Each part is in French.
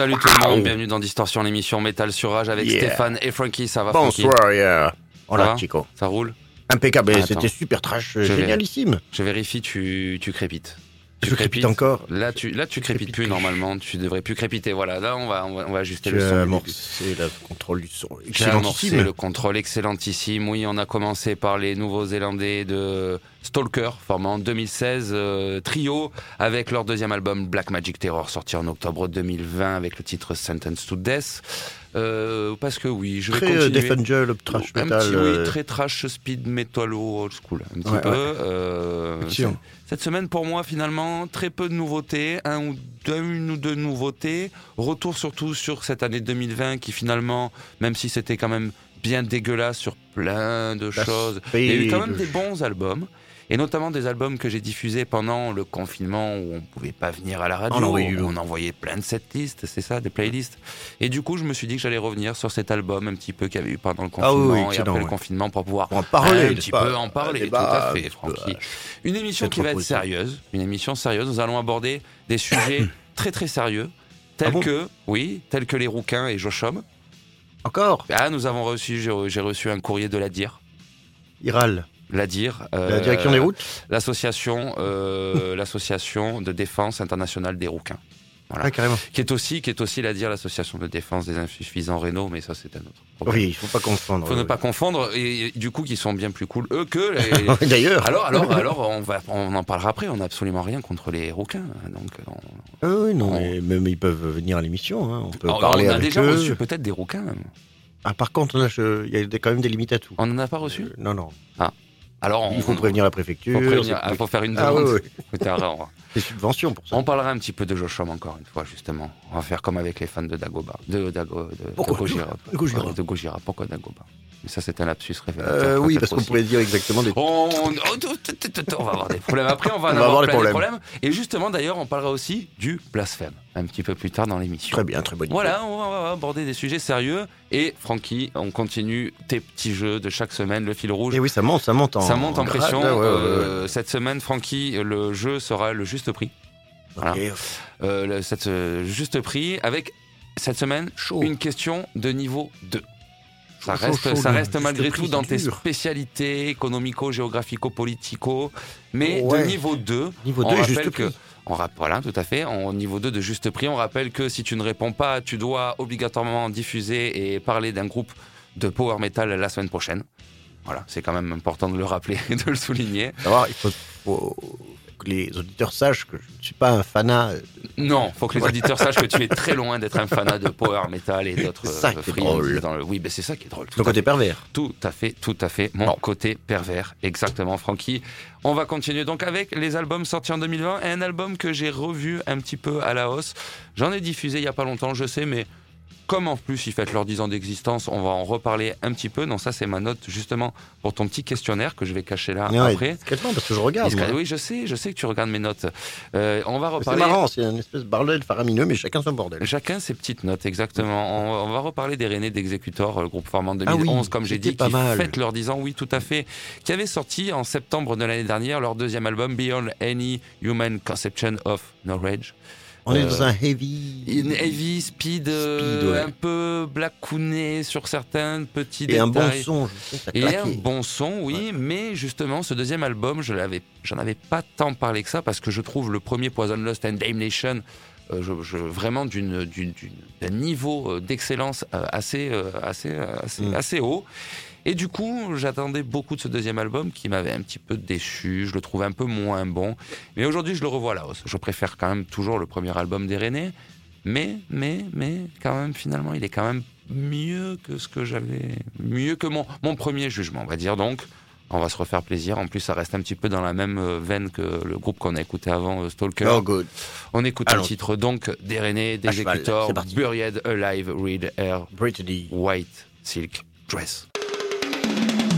Salut tout le monde, bienvenue dans Distorsion, l'émission Métal sur Rage avec Stéphane et Frankie. Ça va Bonsoir, yeah. Hola, Chico. Ça roule Impeccable, c'était super trash, génialissime. je vérifie, tu, tu crépites. Tu, crépite encore Là, tu, là, tu crépites plus normalement. Tu devrais plus crépiter. Voilà, là, on va, on va, ajuster le son. C'est le contrôle du son. Excellentissime. le contrôle excellentissime. Oui, on a commencé par les Nouveaux-Zélandais de Stalker, formant en 2016 euh, trio avec leur deuxième album Black Magic Terror, sorti en octobre 2020 avec le titre Sentence to Death. Euh, parce que oui, je vais Très euh, continuer. Angel, trash un petit, euh, oui, très trash speed metal old school, un petit Ouais, peu. ouais. Euh, Excellent. cette semaine, pour moi, finalement, très peu de nouveautés, un ou deux, une ou deux nouveautés. Retour surtout sur cette année 2020 qui finalement, même si c'était quand même bien dégueulasse sur plein de La choses, il y a eu quand même des bons albums. Et notamment des albums que j'ai diffusés pendant le confinement où on pouvait pas venir à la radio. On envoyait du on envoyait plein de setlists, c'est ça, des playlists. Et du coup, je me suis dit que j'allais revenir sur cet album un petit peu qu'il y avait eu pendant le Ah oui, confinement oui, et après le confinement pour pouvoir Pour en parler, un petit pas peu en parler, débat, tout à fait, Francky. ouais. Une émission qui va être sérieuse, une émission sérieuse. Nous allons aborder des sujets très très sérieux, tels Ah bon que, oui, tels que les rouquins et Jochum. Encore? Ah, nous avons reçu, j'ai reçu un courrier de la DIR. Iral, La DIR, la euh, direction des routes l'association, euh, l'association de défense internationale des rouquins, voilà. Ah, carrément. qui est aussi, qui est aussi la DIR, l'association de défense des insuffisants rénaux, mais ça c'est un autre problème. Oui, il faut pas confondre. Faut ne pas confondre et, et du coup qui sont bien plus cool eux que les, D'ailleurs. Alors, alors, alors, on va, on en parlera après. On n'a absolument rien contre les rouquins. Donc, on, Ah oui, non, On- mais même ils peuvent venir à l'émission. hein, On peut on- parler on a avec déjà eux. reçu peut-être des rouquins. même. Ah, par contre, là, je- il y a quand même des limites à tout. On n'en a pas reçu? Euh, non, non. Alors, on, Il faut prévenir la préfecture. faut c'est- ah, faut faire une Ah, demande. oui, oui. Écoutez, alors, Des subventions pour ça. on parlera un petit peu de Joshom encore une fois, justement. On va faire comme avec les fans de Dagoba, de Dago, de, Pourquoi. Pourquoi Dagoba? Mais ça, c'est un lapsus révélateur. Euh, oui, parce qu'on pourrait dire exactement des. On, oh, on va avoir des problèmes. Après, on va avoir, des problèmes. Et justement, d'ailleurs, on parlera aussi du blasphème un petit peu plus tard dans l'émission. Très bien, très bonne idée. Voilà, on va, aborder des sujets sérieux. Et Francky, on continue tes petits jeux de chaque semaine, le fil rouge. Et oui, ça monte, ça monte en. Ça monte en pression. ouais, ouais. Euh, Cette semaine, Francky, le jeu sera le juste prix. voilà. Euh, le- cette, euh, juste prix avec cette semaine une question de niveau 2. Ça reste, ça malgré tout dans tes spécialités économico, géographico, politico, mais Ouais. de niveau 2. Niveau on 2, rappelle juste que- prix. On rappelle, voilà, tout à fait. Au niveau 2 de juste prix, on rappelle que si tu ne réponds pas, tu dois obligatoirement diffuser et parler d'un groupe de power metal la semaine prochaine. Voilà, c'est quand même important de le rappeler et de le souligner. Savoir, il faut, faut que les auditeurs sachent que je ne suis pas un fanat. euh, Non, faut que les auditeurs sachent que tu es très loin d'être un fanat de power metal et d'autres C'est ça euh, qui est friandises drôle. dans le- Oui, ben c'est ça qui est drôle. Tout Ton côté fait. pervers. Tout à fait, tout à fait. Mon côté pervers, exactement, Francky. On va continuer donc avec les albums sortis en 2020 et un album que j'ai revu un petit peu à la hausse. J'en ai diffusé il y a pas longtemps, je sais, mais comme en plus ils fêtent leurs 10 ans d'existence, on va en reparler un petit peu. Donc ça, c'est ma note justement pour ton petit questionnaire que je vais cacher là Ouais, après. discrètement, parce que je regarde. Oui, je sais, je sais que tu regardes mes notes. Euh, on va C'est reparler. marrant, c'est un espèce de bordel faramineux, mais chacun son bordel. Chacun ses petites notes, exactement. On, on va reparler des René d'Executor, le groupe formé en Ah oui, 2011, comme j'ai dit, pas qui mal. fête leurs 10 ans, oui, tout à fait, qui avait sorti en septembre de l'année dernière leur deuxième album, Beyond Any Human Conception of Knowledge. On est Euh, dans un heavy. Une heavy speed, euh, Speed, ouais. un peu blackouné sur certains petits Et détails. un bon son, je sais, Et un bon son, oui, mais justement, ce deuxième album, je l'avais, j'en avais pas tant parlé que ça parce que je trouve le premier Poison Lost and Damnation euh, je, je- vraiment d'un niveau euh, d'excellence euh, assez, euh, assez, euh, assez, Mm. assez haut. Et du coup, j'attendais beaucoup de ce deuxième album qui m'avait un petit peu déçu. Je le trouvais un peu moins bon. Mais aujourd'hui, je le revois à la hausse. Je préfère quand même toujours le premier album des René. Mais, mais, mais, quand même, finalement, il est quand même mieux que ce que j'avais. Mieux que mon, mon premier jugement, on va dire. Donc, on va se refaire plaisir. En plus, ça reste un petit peu dans la même euh, veine que le groupe qu'on a écouté avant, euh, Stalker. Oh, good. On écoute un titre donc des René, des À cheval, exécuteurs, c'est parti. Buried Alive, Red Air, Brittany. White Silk Dress. Thank you.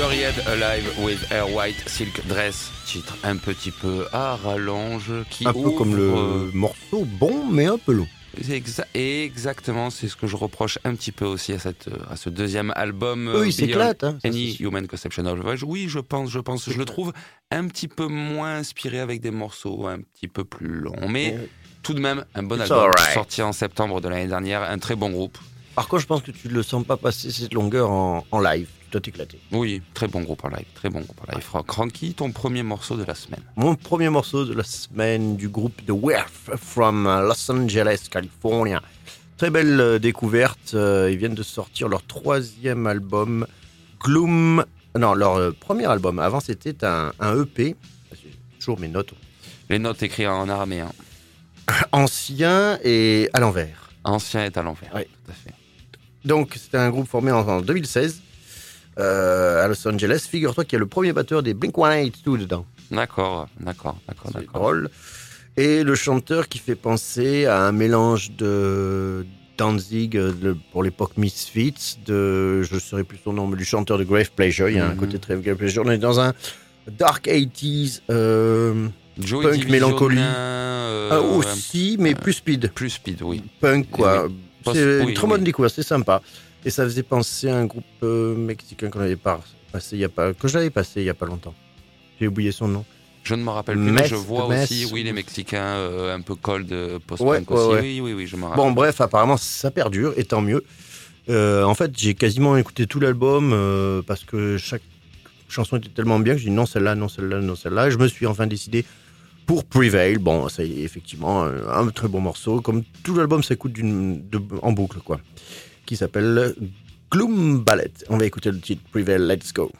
Alive with Air White Silk Dress, titre un petit peu à rallonge qui Un peu comme le ouvre- morceau bon, mais un peu long. Exa- exactement, c'est ce que je reproche un petit peu aussi à, cette, à ce deuxième album. Euh, ils s'éclatent. Hein, ça, c'est Any. Human Conception of Voyage. Oui, je pense, je pense. Je le trouve un petit peu moins inspiré avec des morceaux un petit peu plus longs. Mais Ouais. tout de même, un bon It's album alright. sorti en septembre de l'année dernière. Un très bon groupe. Par contre, je pense que tu ne le sens pas passer cette longueur en, en live. Tu dois t'éclater. Oui, très bon groupe en live. Très bon groupe en live. Cranky, ton premier morceau de la semaine. Mon premier morceau de la semaine du groupe The Werf from Los Angeles, California. Très belle euh, découverte. euh, ils viennent de sortir leur troisième album, Gloom. Non, leur euh, premier album. Avant, c'était un, un EP. Toujours mes notes. Les notes écrites en araméen. Ancien et à l'envers. Ancien est à l'envers. Oui. Tout à fait. Donc, c'était un groupe formé en, en 2016 euh, à Los Angeles. Figure-toi qu'il y a le premier batteur des Blink 182 dedans. D'accord, d'accord, d'accord, C'est drôle. Et le chanteur qui fait penser à un mélange de Danzig euh, de- pour l'époque Misfits, de, je ne saurais plus son nom, mais du chanteur de Grave Pleasure. Il y a un Mhm. côté très Grave Pleasure. On est dans un dark 80s, euh, Punk, Divisionin, mélancolie. euh, ah, aussi, mais plus speed. plus speed, oui. Punk, quoi. C'est oui, une très bonne oui. découverte, c'est sympa. Et ça faisait penser à un groupe euh, mexicain qu'on avait pas passé il y a pas, que j'avais passé il y a pas longtemps. J'ai oublié son nom. Je ne me rappelle plus, mais je vois Metz, aussi, oui, les Mexicains euh, un peu cold, euh, Ouais, post-punk ouais, aussi. ouais. Oui, oui, oui, je me rappelle. Bon, bref, apparemment, ça perdure, et tant mieux. Euh, en fait, j'ai quasiment écouté tout l'album euh, parce que chaque chanson était tellement bien que j'ai dit non, celle-là, non, celle-là, non, celle-là. Je me suis enfin décidé pour Prevail. Bon, ça y est, effectivement, un très bon morceau. Comme tout l'album s'écoute en boucle, quoi. Qui s'appelle Gloom Ballet. On va écouter le titre Prevail, let's go.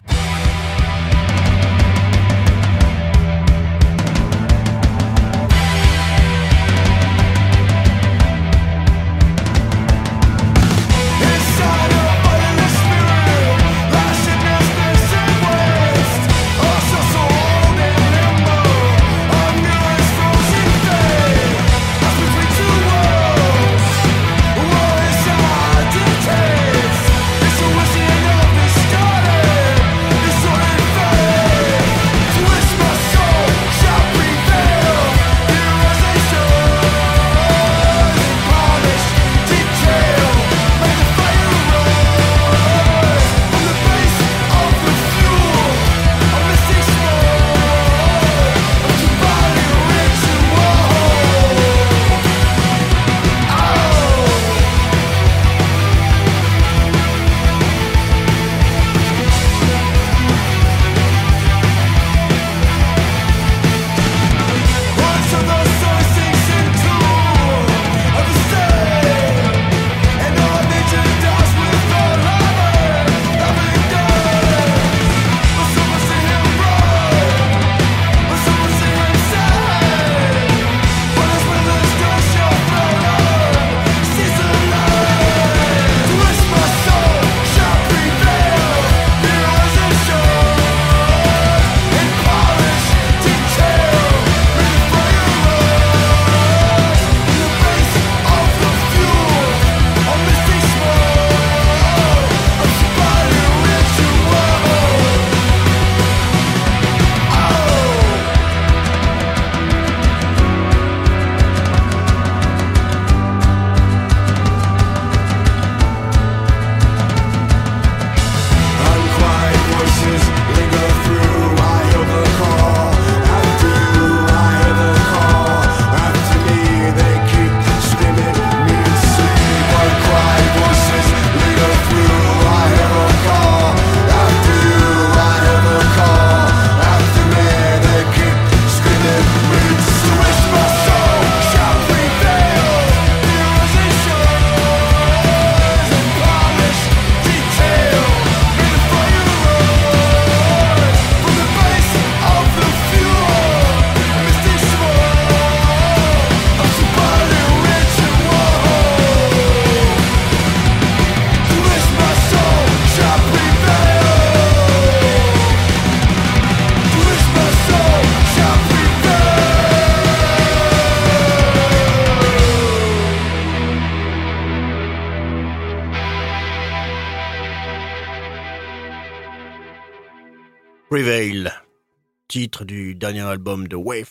Titre du dernier album de Wave.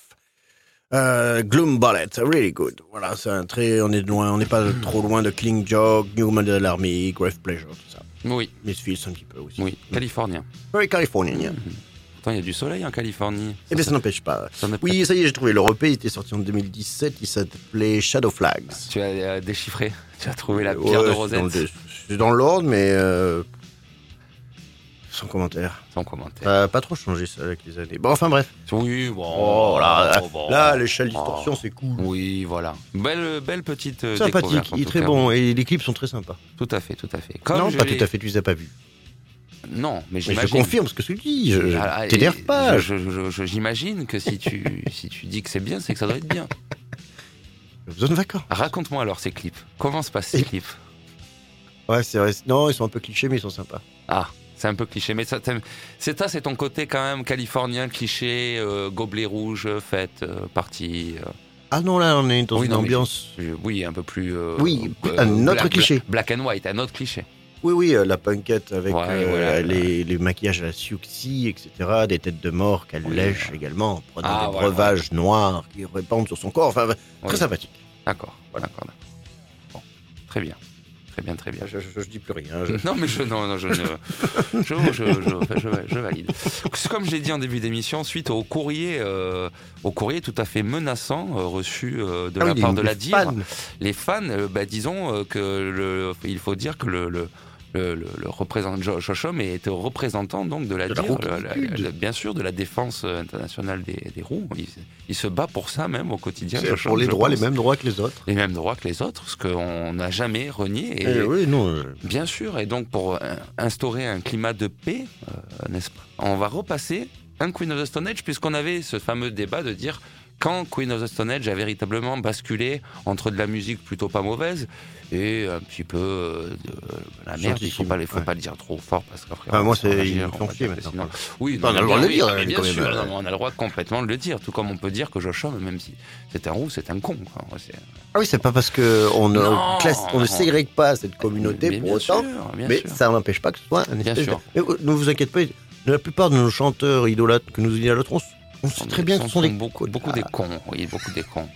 Euh, Gloom Ballet, really good. Voilà, c'est un très, on est loin, on n'est pas trop loin de King Jog, New Model Army, Grave Pleasure, tout ça. Oui, Misfits un petit peu aussi. oui, californien. Very Californien. Pourtant, il y a du soleil en Californie. Eh bien, ça n'empêche pas. Ça Oui, ça y est, j'ai trouvé. L'Europé il était sorti en 2017. Il s'appelait Shadow Flags. Tu as euh, déchiffré, tu as trouvé la pierre Ouais, de Rosette le- C'est dans l'ordre, mais euh, sans commentaire. sans commentaire. Ça a pas trop changé ça avec les années. Bon, enfin bref. Oui, bon. Oh, là, bon. là, l'échelle Oh. distorsion, c'est cool. Oui, voilà. Belle, belle petite euh, Sympathique, il est très cas. bon et les clips sont très sympas. Tout à fait, tout à fait. Comme non, pas tout à fait, tu les as pas vus. Non, mais Mais je confirme ce que tu dis. Je, Ah, t'énerve pas. J'imagine que si tu, si tu dis que c'est bien, c'est que ça doit être bien. De vacances. Raconte-moi alors ces clips. Comment se passent ces Et- clips? Ouais, c'est vrai. Non, ils sont un peu clichés, mais ils sont sympas. Ah, c'est un peu cliché, mais ça, c'est ça, c'est ton côté quand même californien, cliché, euh, gobelet rouge, fête, euh, partie. euh, Ah non, là, on est dans Oui, une non, ambiance. oui, un peu plus. euh, Oui, un autre black- cliché. Black and white, un autre cliché. Oui, oui, la punkette avec Ouais, voilà. les, les maquillages à la Siouxsie, etc. Des têtes de mort qu'elle Oui, lèche voilà. également, en prenant Ah, des voilà, breuvages noirs qui répandent sur son corps. Enfin, très sympathique. D'accord, d'accord, d'accord. Bon, très bien, très bien, très bien. Je, je- je dis plus rien. je- Non, mais je, non, non, je, valide. Comme je l'ai dit en début d'émission, suite au courrier, euh, au courrier tout à fait menaçant euh, reçu euh, de Ah la oui, part de la DIR, les fans, bah, disons que le, il faut dire que le, le, le, le- le représentant Homme est représentant donc de la De la DIR, la- la- rouquitude. la- bien sûr de la défense internationale des, des roues. Il, il se bat pour ça même au quotidien. Pour Homme, les droits, les mêmes droits que les autres. les mêmes droits que les autres, ce qu'on n'a jamais renié. Et, Eh oui, non. euh, Bien sûr, et donc pour instaurer un climat de paix, euh, n'est-ce pas On va repasser un Queen of the Stone Age, puisqu'on avait ce fameux débat de dire quand Queen of the Stone Age a véritablement basculé entre de la musique plutôt pas mauvaise et un petit peu euh, de la merde. Il faut pas, faut ouais. pas le dire trop fort parce qu'après. Enfin, moi, c'est- ils font chier maintenant. Oui, on a le droit de le dire, bien même, sûr, non, on a le droit complètement de le dire, tout comme on peut dire que Josh Homme, même si c'est un roux, c'est un con. quoi. Ah oui, c'est pas parce que on ne Non. classe, on ne ségrègue pas cette communauté Mais pour autant, sûr, mais sûr. ça n'empêche pas que ce soit un Bien sûr. de... Mais, ne vous inquiétez pas, la plupart de nos chanteurs idolâtres que nous idolâtrons, on sait très bien que ce sont des beaucoup, beaucoup des connards. cons. Oui, beaucoup des cons.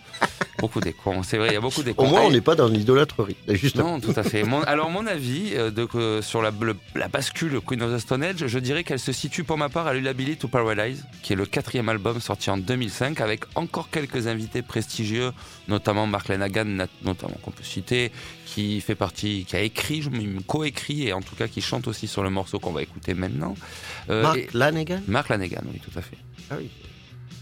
Beaucoup des cons. C'est vrai, il y a beaucoup des cons. Au moins, on n'est pas dans l'idolâtrerie. Justement. Non, tout à fait. Mon- alors, mon avis euh, de, sur la, le- la bascule Queen of the Stone Age, je dirais qu'elle se situe pour ma part à l'Ulability to Paradise, qui est le quatrième album sorti en 2005, avec encore quelques invités prestigieux, notamment Mark Lanagan, notamment qu'on peut citer, qui fait partie, qui a écrit, coécrit, et en tout cas qui chante aussi sur le morceau qu'on va écouter maintenant. Euh, Mark Lanegan Mark Lanagan, oui, tout à fait. Ah oui,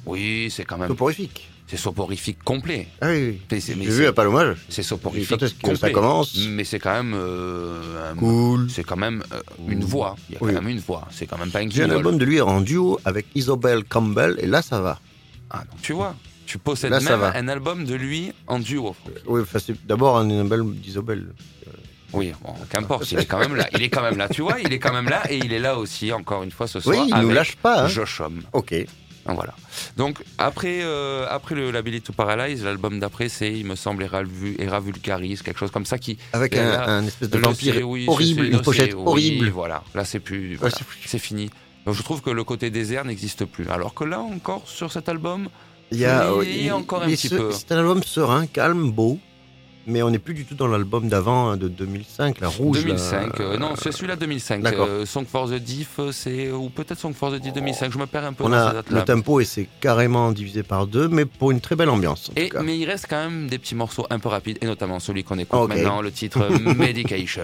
Oui, c'est quand même, soporifique. C'est soporifique complet. Ah oui, oui. J'ai vu à Palomage. C'est soporifique que ça complet. commence Mais c'est quand même euh, Cool. c'est quand même euh, une voix. Il y a quand même une voix. C'est quand même pas un J'ai un album de lui en duo avec Isobel Campbell, et là, ça va. Ah, donc tu vois, tu possèdes Là, ça même va. un album de lui en duo. Oui, c'est d'abord un album d'Isobel. Oui, bon, qu'importe, il est quand même là. Il est quand même là. Tu vois, il est quand même là et il est là aussi encore une fois ce soir. Oui, il nous avec lâche pas. hein. Josh Homme. Ok. Donc, Voilà. Donc après, euh, après le to Paralyze, l'album d'après, c'est, il me semble, Era, Era Vulgaris, quelque chose comme ça qui. Avec un, là, un espèce de vampire oui, horrible, une pochette oui, horrible. voilà, là c'est plus, voilà, foutu. c'est fini. Donc je trouve que le côté désert n'existe plus. Alors que là encore sur cet album, Il y a, Oui, euh, il y a encore un petit ce- peu. C'est un album serein, calme, beau, mais on n'est plus du tout dans l'album d'avant, hein, de 2005, la rouge. là. 2005, euh, non c'est celui-là 2005. D'accord. Euh, Song for the Diff, c'est ou peut-être Song for the Diff 2005. Je me perds un peu On dans a le tempo et c'est carrément divisé par deux, mais pour une très belle ambiance. Et, mais il reste quand même des petits morceaux un peu rapides, et notamment celui qu'on écoute maintenant, le titre Medication.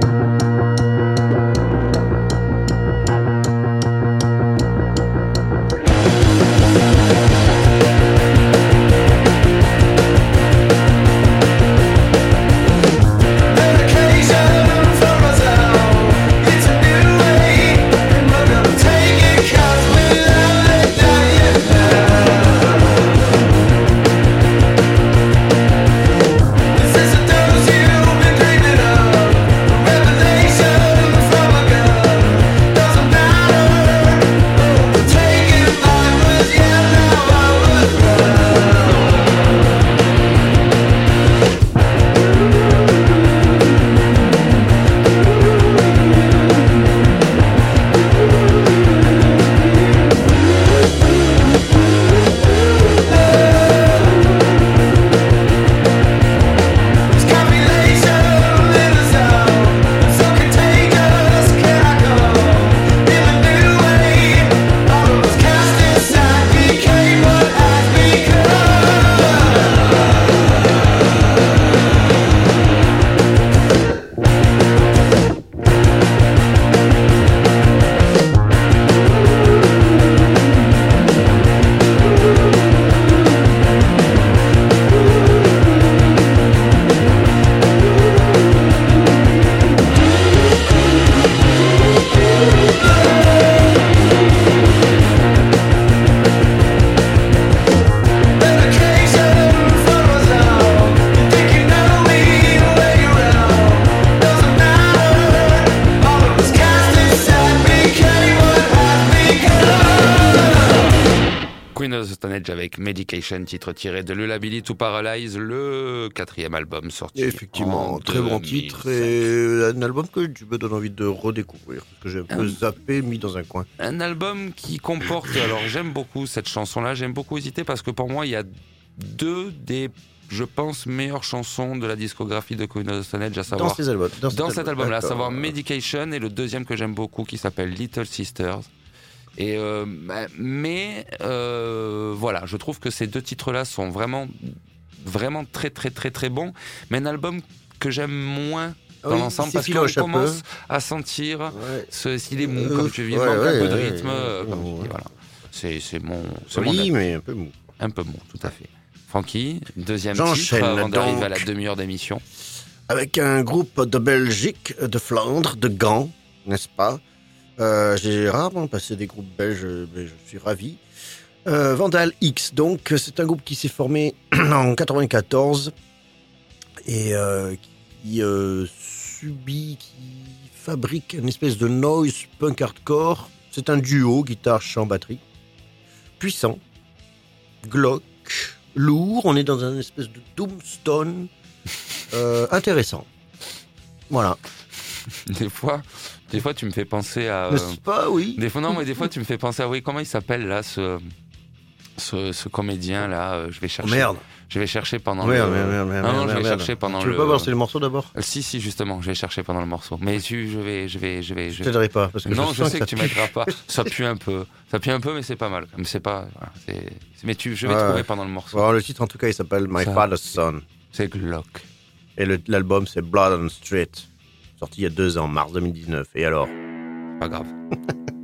Medication Medication, titre tiré de Lullaby to Paralyze, le quatrième album sorti. Effectivement, en très bon 2005. titre et un album que tu me donnes envie de redécouvrir, parce que j'ai un peu zappé, mis dans un coin. Un album qui comporte. Alors j'aime beaucoup cette chanson-là, j'aime beaucoup hésiter parce que pour moi il y a deux des, je pense, meilleures chansons de la discographie de Queen of the Stone Age, à Dans savoir ces albums. Dans, dans cet album-là, à savoir Medication et le deuxième que j'aime beaucoup qui s'appelle Little Sisters. Et euh, bah, mais euh, voilà, je trouve que ces deux titres-là sont vraiment, vraiment très très très très bons. Mais un album que j'aime moins dans oui, l'ensemble parce qu'on commence à sentir Ouais. ce s'il est mou, Euh, comme tu ouais, manque un peu de rythme, comme tu dis, voilà. C'est c'est mon, c'est mon Joli, mais un peu mou. un peu mou, tout à fait. Francky, deuxième titre avant d'arriver à la demi-heure d'émission. Avec un groupe de Belgique, de Flandre, de Gand, n'est-ce pas? Euh, J'ai rarement passé des groupes belges, mais je suis ravi. Euh, Vandal X, donc, c'est un groupe qui s'est formé en 94 et euh, qui euh, subit, qui fabrique une espèce de noise punk hardcore. C'est un duo, guitare, chant, batterie. Puissant, glauque, lourd. On est dans un espèce de doomstone intéressant. Voilà. Des fois, des fois, tu me fais penser à. euh, N'est-ce pas, oui Des fois, non, mais des fois, tu me fais penser à. Oui, comment il s'appelle là, ce, ce, ce comédien là euh, Je vais Oh, chercher. merde. Je vais chercher pendant Merde, le. merde, merde, merde, non, non, je vais chercher pendant Tu le. veux pas balancer le morceau d'abord? Euh, Si, si, justement, je vais chercher pendant le morceau. Mais tu, je vais, je vais, je vais. Je Je... t'aiderai pas. Parce que Non, je, sais que ça tu m'aideras pas. Ça pue un peu. Ça pue un peu, mais c'est pas mal. Mais c'est pas. c'est- c'est- Mais tu, je vais Ouais. trouver pendant le morceau. Bon, le titre, en tout cas, il s'appelle My Ça- Father's Son. C'est Glock. Et le- l'album, c'est Blood on the Street. Sorti il y a deux ans, mars 2019. Et alors? Pas grave.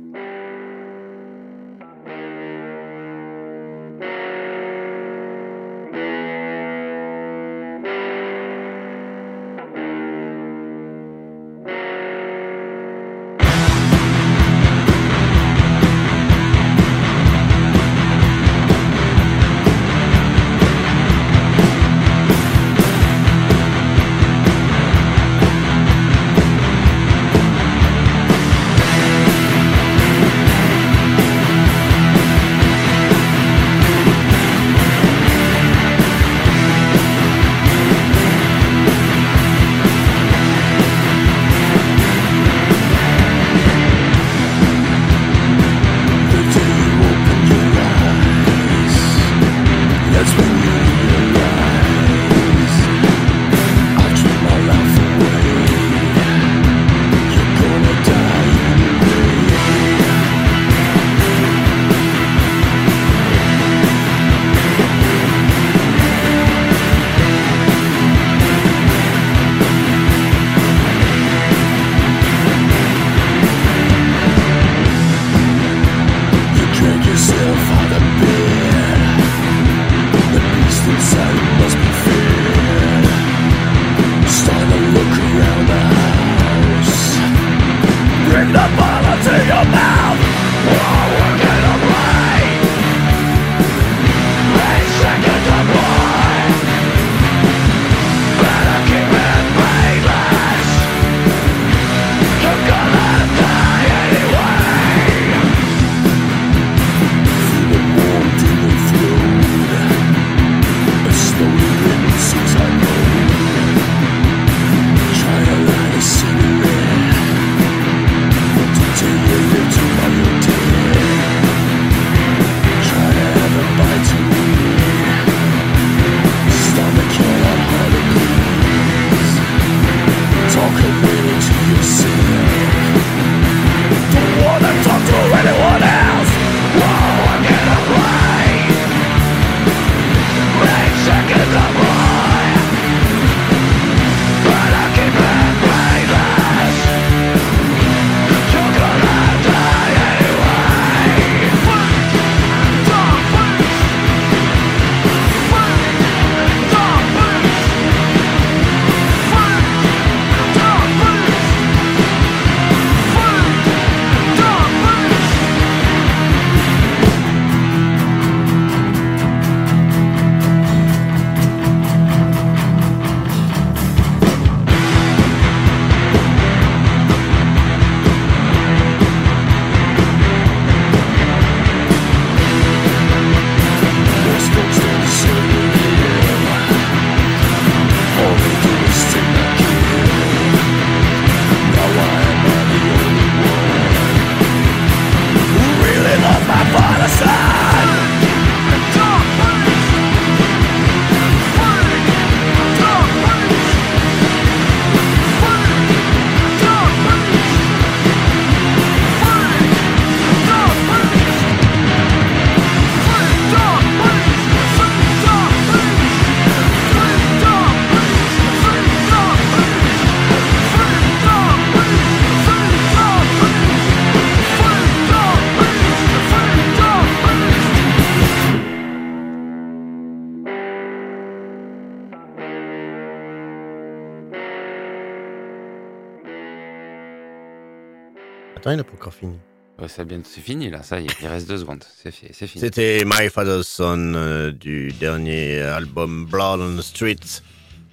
Attends, il n'a pas encore fini. Ouais, c'est bien, c'est fini là, ça y est, il reste deux secondes. C'est fi- c'est fini. C'était My Father's Son euh, du dernier album Blood on the Streets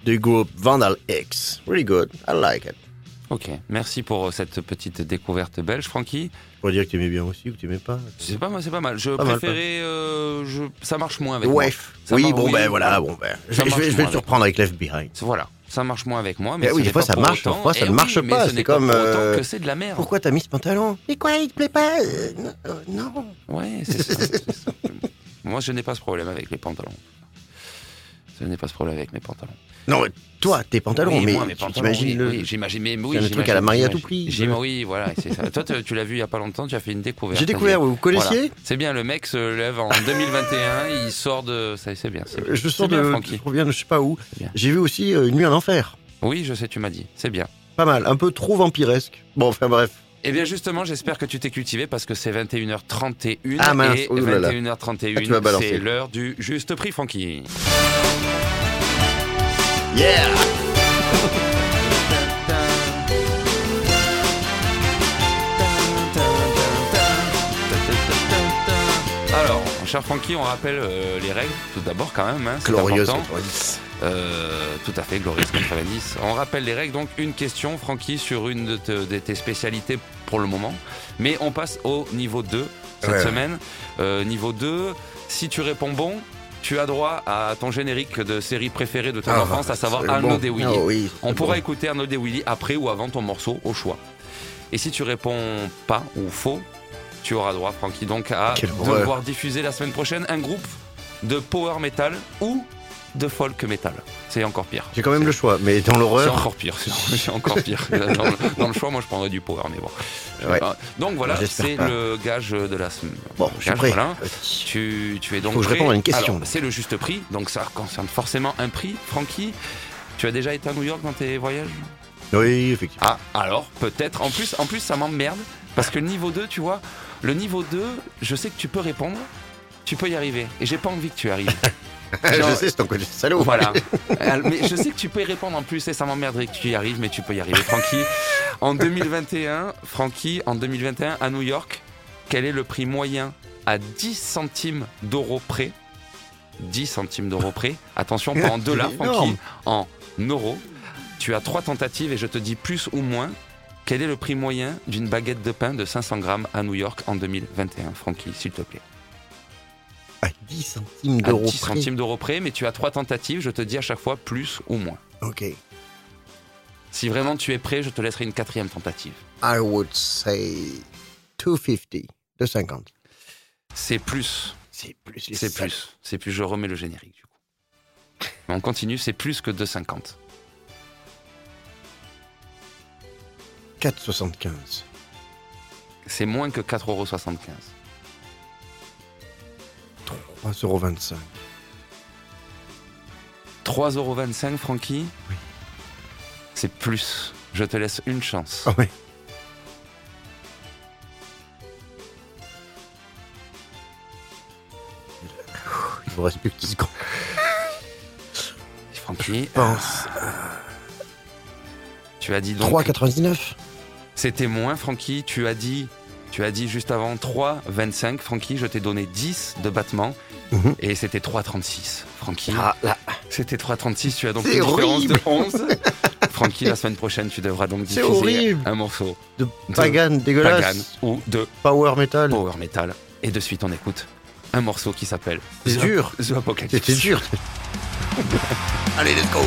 du groupe Vandal X. Really good. I like it. Ok, merci pour euh, cette petite découverte belge, Francky. Pour dire que tu aimais bien aussi ou que tu aimais pas. C'est pas mal, c'est pas mal. Je Pas mal, préférais, euh, je, ça marche moins avec moi. Ça Oui, marche- bon, ben voilà, bon, ben. Je, Ça je marche vais, je vais moins le surprendre avec Left Behind. Voilà, ça marche moins avec moi, mais Eh oui, des fois, ça marche, autant- parfois, ça Eh ne marche pas, ce c'est comme, euh, que c'est de la merde. Pourquoi t'as mis ce pantalon? Mais quoi, il te plaît pas? Euh, non, euh, Non. Ouais, c'est ça, c'est ça. Moi, je n'ai pas ce problème avec les pantalons. Je n'ai pas ce problème avec mes pantalons. Non, mais toi, tes pantalons, Oui, mais, moi, mes tu pantalons, t'imagines oui, le. oui, j'imagine, mais oui, C'est un truc à la mariée à tout prix. Oui, voilà, c'est ça. Toi, tu l'as vu il y a pas longtemps, tu as fait une découverte. J'ai découvert, vous connaissiez Voilà. C'est bien, le mec se lève en 2021, il sort de. Ça, c'est bien. bien. Je sors bien, de. Francky. Je reviens de je sais pas où. Bien. J'ai vu aussi euh, Une nuit en enfer. Oui, je sais, tu m'as dit. C'est bien. Pas mal, un peu trop vampiresque. Bon, enfin bref. Eh bien, justement, j'espère que tu t'es cultivé parce que c'est 21h31. Ah, mince, et oh là là. 21h31, Ah, c'est l'heure du juste prix, Francky. Yeah Alors, mon cher Francky, on rappelle euh, les règles tout d'abord quand même. Hein, Glorieuse important. 90. Euh, tout à fait, Glorieuse 90. On rappelle les règles, donc une question, Francky, sur une de, te- de tes spécialités pour le moment. Mais on passe au niveau 2 cette ouais. semaine. Euh, niveau 2, si tu réponds bon, tu as droit à ton générique de série préférée de ton Ah, enfance, à savoir Arnaud bon. Willy. Ah oui, On pourra bon. écouter Arnaud Willy après ou avant ton morceau, au choix. Et si tu réponds pas ou faux, tu auras droit, Francky, donc à devoir diffuser la semaine prochaine un groupe de power metal ou de folk metal. C'est encore pire. J'ai quand même le choix, mais dans C'est l'horreur. encore pire. c'est- C'est encore pire. Dans le, dans le choix, moi, je prendrais du power, mais bon. Ouais. Donc voilà, c'est le gage de la semaine. Bon, je suis Gage, prêt. voilà. Vas-y. Tu, tu es donc Faut que je réponde à une question. C'est le juste prix, donc ça concerne forcément un prix. Francky, tu as déjà été à New York dans tes voyages? Oui, effectivement. Ah, alors, peut-être. En plus, en plus ça m'emmerde. Parce que le niveau 2, tu vois, le niveau 2, je sais que tu peux répondre. Tu peux y arriver. Et j'ai pas envie que tu arrives. genre- je sais, c'est ton côté salaud. Voilà. Euh, mais je sais que tu peux y répondre en plus et ça m'emmerderait que tu y arrives, mais tu peux y arriver. Francky, en 2021, Francky, en 2021, à New York, quel est le prix moyen à 10 centimes d'euros près? 10 centimes d'euros près. Attention, pas en dollars, Francky, en euros. Tu as trois tentatives et je te dis plus ou moins. Quel est le prix moyen d'une baguette de pain de 500 grammes à New York en 2021, Francky, s'il te plaît? À 10 centimes d'euros 10 près. centimes d'euros près, mais tu as trois tentatives, je te dis à chaque fois plus ou moins. Ok. Si vraiment tu es prêt, je te laisserai une quatrième tentative. I would say 250. 250. C'est plus. C'est plus. C'est plus. C'est plus. Je remets le générique du coup. On continue, c'est plus que 2,50. 4,75. C'est moins que 4,75€. 3,25 3,25€, Francky Oui. C'est plus. Je te laisse une chance. Ah ouais. Il vous reste plus que 10 secondes. Francky, Pense. tu as dit donc. 3,99 C'était moins, Francky. Tu as dit. Tu as dit juste avant 3,25. Francky, je t'ai donné 10 de battement. Et c'était 3,36. Francky. Ah là, C'était 3,36, tu as donc C'est une différence horrible. de 11. Francky, la semaine prochaine, tu devras donc C'est diffuser horrible. un morceau de Pagan dégueulasse. Pagan ou de Power Metal. Power Metal. Et de suite, on écoute un morceau qui s'appelle C'est The- dur. The Apocalypse. C'était dur. Allez, let's go.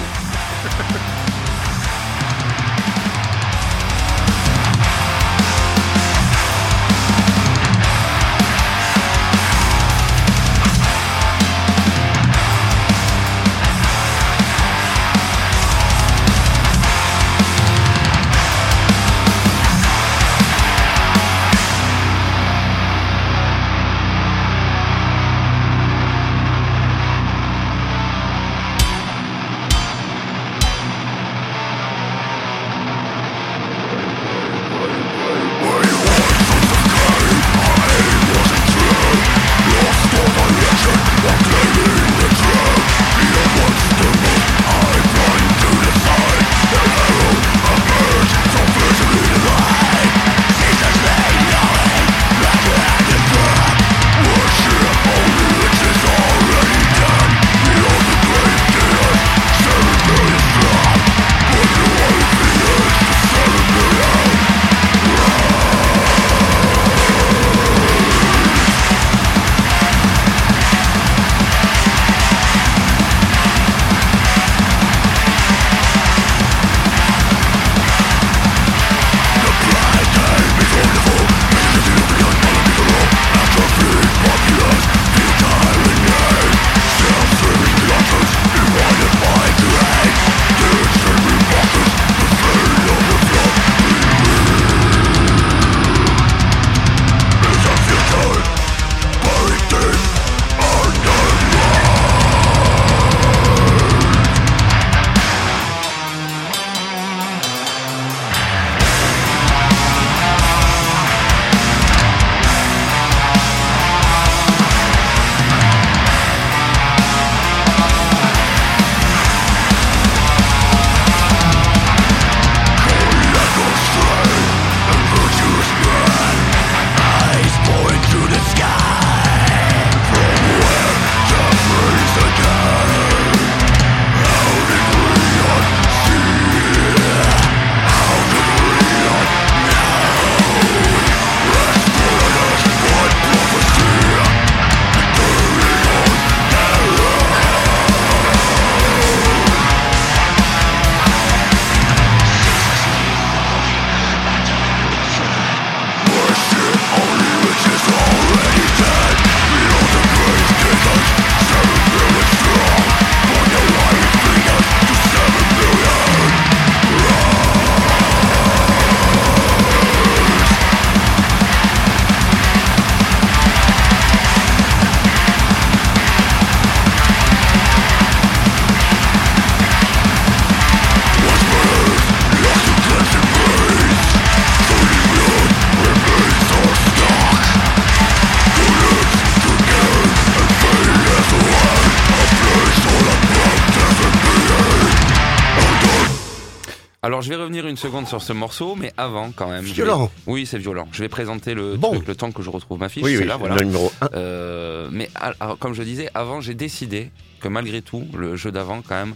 Je vais revenir une seconde sur ce morceau, mais avant quand même. vais- Violent. Oui, c'est violent. Je vais présenter le Bon. truc le temps que je retrouve ma fiche. Oui, c'est oui, là, voilà. le numéro 1. Euh, mais alors, comme je disais, avant, j'ai décidé que malgré tout, le jeu d'avant, quand même,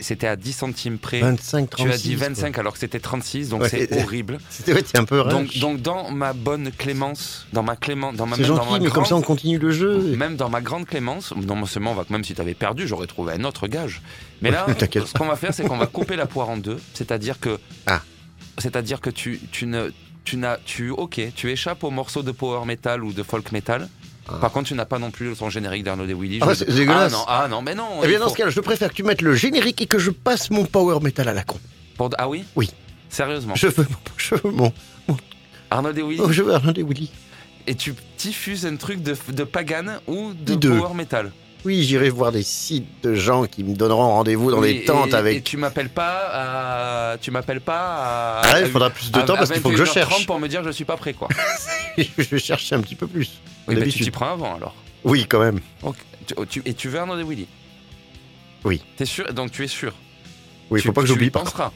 c'était à 10 centimes près. 25, tu 36. as dit 25 alors que c'était 36, donc Ouais. c'est horrible. C'était un peu Donc, rush. donc dans ma bonne clémence, dans ma clémence, dans ma dans ma mais comme ça on grande- continue le jeu. même dans ma grande clémence, non seulement va, même si tu avais perdu, j'aurais trouvé un autre gage. Mais là, ce qu'on va faire, c'est qu'on va couper la poire en deux. C'est-à-dire que, Ah. c'est-à-dire que tu, tu ne, tu n'as, tu, ok, tu échappes aux morceaux de power metal ou de folk metal. Ah. Par contre, tu n'as pas non plus ton générique d'Arnaud de Willy. Ah, c'est dégueulasse. Ah non, ah non, mais non. Eh bien, dans faut- ce cas-là, je préfère que tu mettes le générique et que je passe mon power metal à la con. pour- Ah oui? Oui. Sérieusement? Je veux mon. Je veux mon. Arnaud de Willy. Oh, je veux Arnaud des Willy. Et tu diffuses un truc de, de pagan ou de power metal? Oui, j'irai voir des sites de gens qui me donneront rendez-vous dans Oui, les tentes et, avec. Et tu m'appelles pas à, tu m'appelles pas à. Ah, il faudra plus de à- temps parce qu'il faut que je 21h30 cherche. pour me dire je suis pas prêt quoi. je vais chercher un petit peu plus. Oui, mais tu t'y prends avant alors. Oui, quand même. Ok. Tu- oh, tu- et tu veux Arnaud de Willy? Oui. T'es sûr? Donc tu es sûr? Oui, il Tu- faut pas que tu j'oublie y pas. penseras.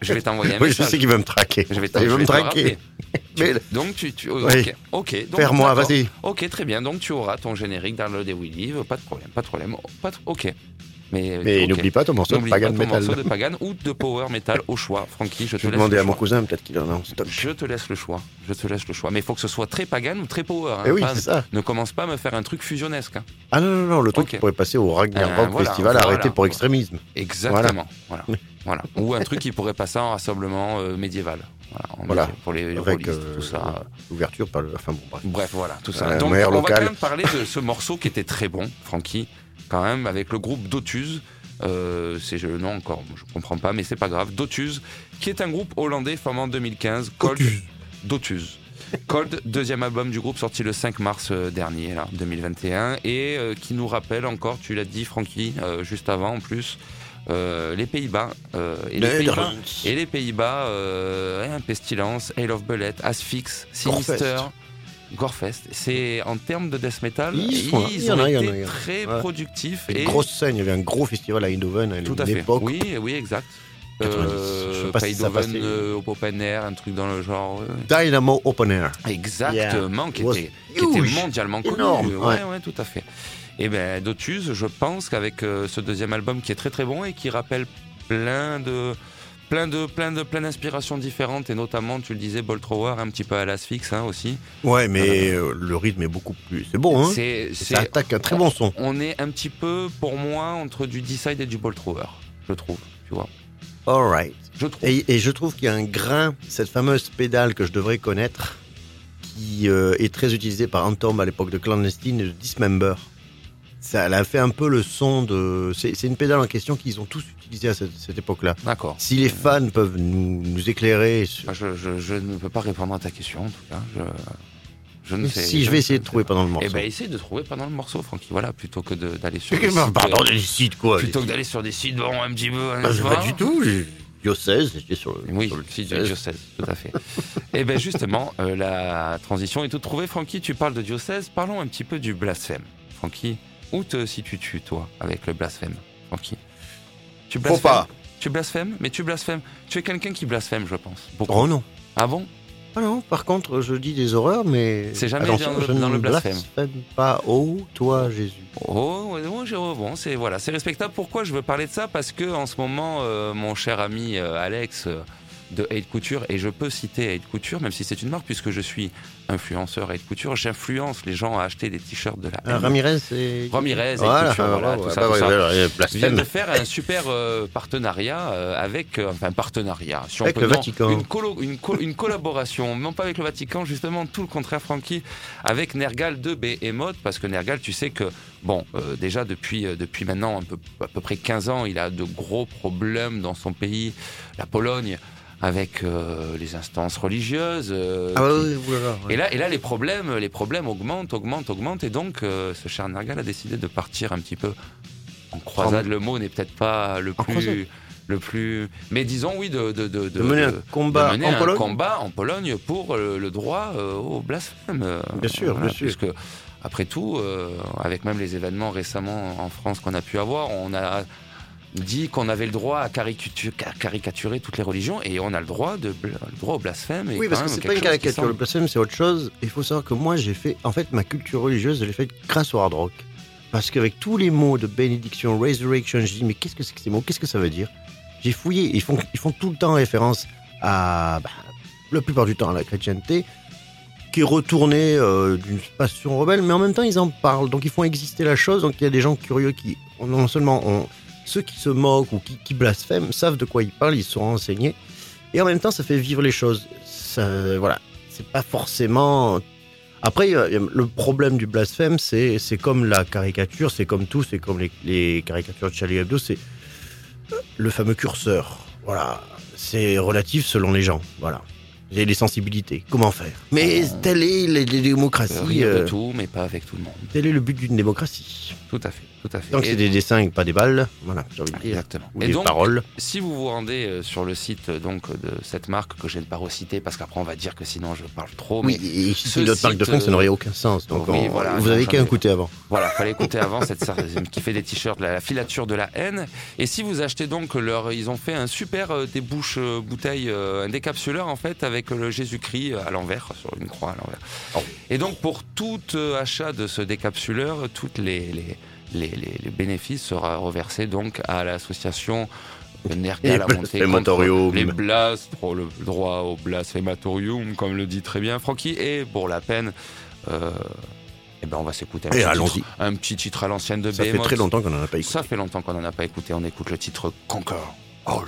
Je vais t'envoyer un Oui, je message. sais qu'il va me traquer. Je vais Il je me traquer. Mais Donc tu, tu- Oui. ok, ok. donc, faire-moi, d'accord. vas-y. Ok, très bien. Donc tu auras ton générique de Willy. Pas de problème, pas de problème. Pas de- Ok. Mais, Mais ok. n'oublie pas ton morceau de Pagan ton Metal. morceau de Pagan ou de Power Metal au choix. Francky, je te Je vais laisse demander le à mon choix. cousin, peut-être qu'il en a en stock. Je te laisse le choix. Je te laisse le choix. Mais il faut que ce soit très pagan ou très power. hein. Eh oui, ça. ne commence pas à me faire un truc fusionnesque. hein. Ah non, non, non, le truc qui pourrait passer au Ragnarok Euh, voilà, Festival voilà. arrêté pour extrémisme. Exactement. Voilà. Voilà. Ou un truc qui pourrait passer en rassemblement euh, médiéval. Voilà. Pour les, Avec rôlistes, euh, tout ça. l'ouverture par le. Enfin bon, bref. Bref, voilà, tout ça. Euh, Donc, on va local. quand même parler de ce morceau qui était très bon, Francky, quand même, avec le groupe Dotus. Euh, c'est le nom encore, je comprends pas, mais c'est pas grave. Dotus, qui est un groupe hollandais formé en 2015. Cold Dotus. Dotus. Cold, deuxième album du groupe sorti le 5 mars euh, dernier, là, 2021, et euh, qui nous rappelle encore, tu l'as dit, Francky, euh, juste avant en plus, euh, les Pays-Bas. euh, et les Pays-Bas. Netherlands. Et les Pays-Bas, euh, hein, Pestilence, Hail of Bullet, Asphyx, Sinister, Gorefest. C'est en termes de death metal, Ils sont ont a, il y en a, été il y en très Ouais. productifs. Une grosse scène, il y avait un gros festival à Eindhoven à tout à une fait. époque. Oui, oui, exact. 90. Euh, Je sais pas si ça euh, au Open Air, un truc dans le genre. euh, Dynamo Open Air. Exactement, qui, était, qui était mondialement connu. Énorme, ouais, ouais. ouais, tout à fait. Et ben Dotus, je pense qu'avec euh, ce deuxième album qui est très très bon et qui rappelle plein de plein de plein de plein d'inspirations différentes et notamment tu le disais Bolt Thrower un petit peu à l'Asphyx hein, aussi. Ouais, mais euh, le rythme est beaucoup plus. C'est bon, hein C'est Ça attaque un très bon son. on est un petit peu pour moi entre du D-side et du Bolt Thrower, je trouve, tu vois. Alright. Je trouve. Et, et je trouve qu'il y a un grain, cette fameuse pédale que je devrais connaître, qui euh, est très utilisée par Anthem à l'époque de Clandestine et de Dismember. Ça, elle a fait un peu le son de. C'est une pédale en question qu'ils ont tous utilisée à cette, cette époque-là. D'accord. Si les fans peuvent nous, nous éclairer, sur- Ah, Je, je, je ne peux pas répondre à ta question en tout cas. Je, je ne sais. si je vais essayer de trouver pas. pendant le morceau. Eh ben, essaye de trouver pendant le morceau, Francky. Voilà, plutôt que de- d'aller sur. Eh des ben, sites, Pardon, euh, des sites quoi. plutôt que d'aller sur des sites bon un petit peu. Ah, c'est pas du tout. Diocèse, j'étais sur le. Oui, sur le si, du diocèse. tout à fait. Et bien justement, euh, la transition est toute trouvée. Francky, tu parles de diocèse, parlons un petit peu du blasphème. Francky, où te situes-tu, toi, avec le blasphème, Francky? Tu Faut pas. Tu blasphèmes? Mais tu blasphèmes. Tu es quelqu'un qui blasphème, je pense. Beaucoup. Oh non. Ah bon? Ah non, par contre, je dis des horreurs, mais. C'est jamais Attention, dans le- je dans ne le blasphème. pas. Oh, toi, Jésus. Oh, ouais, ouais, j'ai- oh, bon, c'est voilà, c'est respectable. Pourquoi je veux parler de ça? Parce que en ce moment, euh, mon cher ami euh, Alex euh, de Hate Couture, et je peux citer Hate Couture, même si c'est une marque, puisque je suis influenceur Hate Couture, j'influence les gens à acheter des t-shirts de la haine. Ramirez et. Ramirez et voilà, Couture, voilà, tout ça, bah tout ouais, ça. voilà, vient de faire un super euh, partenariat euh, avec, euh, enfin partenariat, si on Avec peut le non, Vatican. une, colo- une, co- une collaboration, non pas avec le Vatican, justement tout le contraire, Francky, avec Nergal de Behemoth, parce que Nergal, tu sais que bon, euh, déjà depuis euh, depuis maintenant un peu à peu près 15 ans, il a de gros problèmes dans son pays, la Pologne, avec euh, les instances religieuses. euh, Ah qui- oui, voilà. ouais. et là, et là, les problèmes, les problèmes augmentent, augmentent, augmentent, et donc euh, ce cher Nergal a décidé de partir un petit peu en croisade. Le mot n'est peut-être pas le En croisade. plus, le plus, mais disons oui de de de, De mener un combat mener en un Pologne. combat en Pologne pour le droit euh, au blasphème. Bien sûr, bien sûr. Puisque après tout, avec même les événements récemment en France qu'on a pu avoir, on a dit qu'on avait le droit à caricatu- à caricaturer toutes les religions et on a le droit, de, le droit au blasphème. est Oui, parce que c'est pas une caricature. Le blasphème, c'est autre chose. Il faut savoir que moi, j'ai fait. En fait, ma culture religieuse, je l'ai faite grâce au hard rock. Parce qu'avec tous les mots de bénédiction, resurrection, je dis, mais qu'est-ce que c'est que ces mots? Qu'est-ce que ça veut dire? J'ai fouillé. Ils font, ils font tout le temps référence à. bah, la plupart du temps à la chrétienté, qui est retournée euh, d'une passion rebelle, mais en même temps, ils en parlent. Donc, ils font exister la chose. Donc, il y a des gens curieux qui, non seulement ont. Ceux qui se moquent ou qui, qui blasphèment savent de quoi ils parlent, ils sont renseignés. Et en même temps, ça fait vivre les choses. Ça, voilà, c'est pas forcément. Après, le problème du blasphème, c'est c'est comme la caricature, c'est comme tout, c'est comme les, les caricatures de Charlie Hebdo, c'est le fameux curseur. Voilà, c'est relatif selon les gens. Voilà, et les sensibilités. Comment faire? Mais Oh. telle est les démocraties. Rire de euh, tout, mais pas avec tout le monde. tel est le but d'une démocratie. Tout à fait, tout à fait. Et- c'est des dessins et pas des balles, voilà, j'ai envie de dire. Exactement. Ou Et des donc, paroles. si vous vous rendez euh, sur le site euh, donc de cette marque que je ne pas reciter parce qu'après on va dire que sinon je parle trop, mais Oui, ce si notre marque de fond, ça euh, n'aurait aucun sens. Donc, oui, on- voilà, vous avez qu'à écouter avant. Voilà, fallait écouter avant cette qui fait des t-shirts, la, la filature de la haine. Et si vous achetez donc leur, ils ont fait un super euh, débouche euh, bouteille, euh, un décapsuleur en fait avec le Jésus-Christ à l'envers, sur une croix à l'envers. Oh. Et donc pour tout achat de ce décapsuleur, toutes les, les, les, les- les bénéfices sera reversé donc à l'association Nergal Blasphématorium. contre les blas, pour le droit au blasphématorium, comme le dit très bien Francky, et pour la peine. euh, eh ben on va s'écouter un, Et petit allons-y. titre- un petit titre à l'ancienne de Ça fait très longtemps qu'on n'en a pas écouté. Ça fait longtemps qu'on n'en a pas écouté. On écoute le titre Conquer All.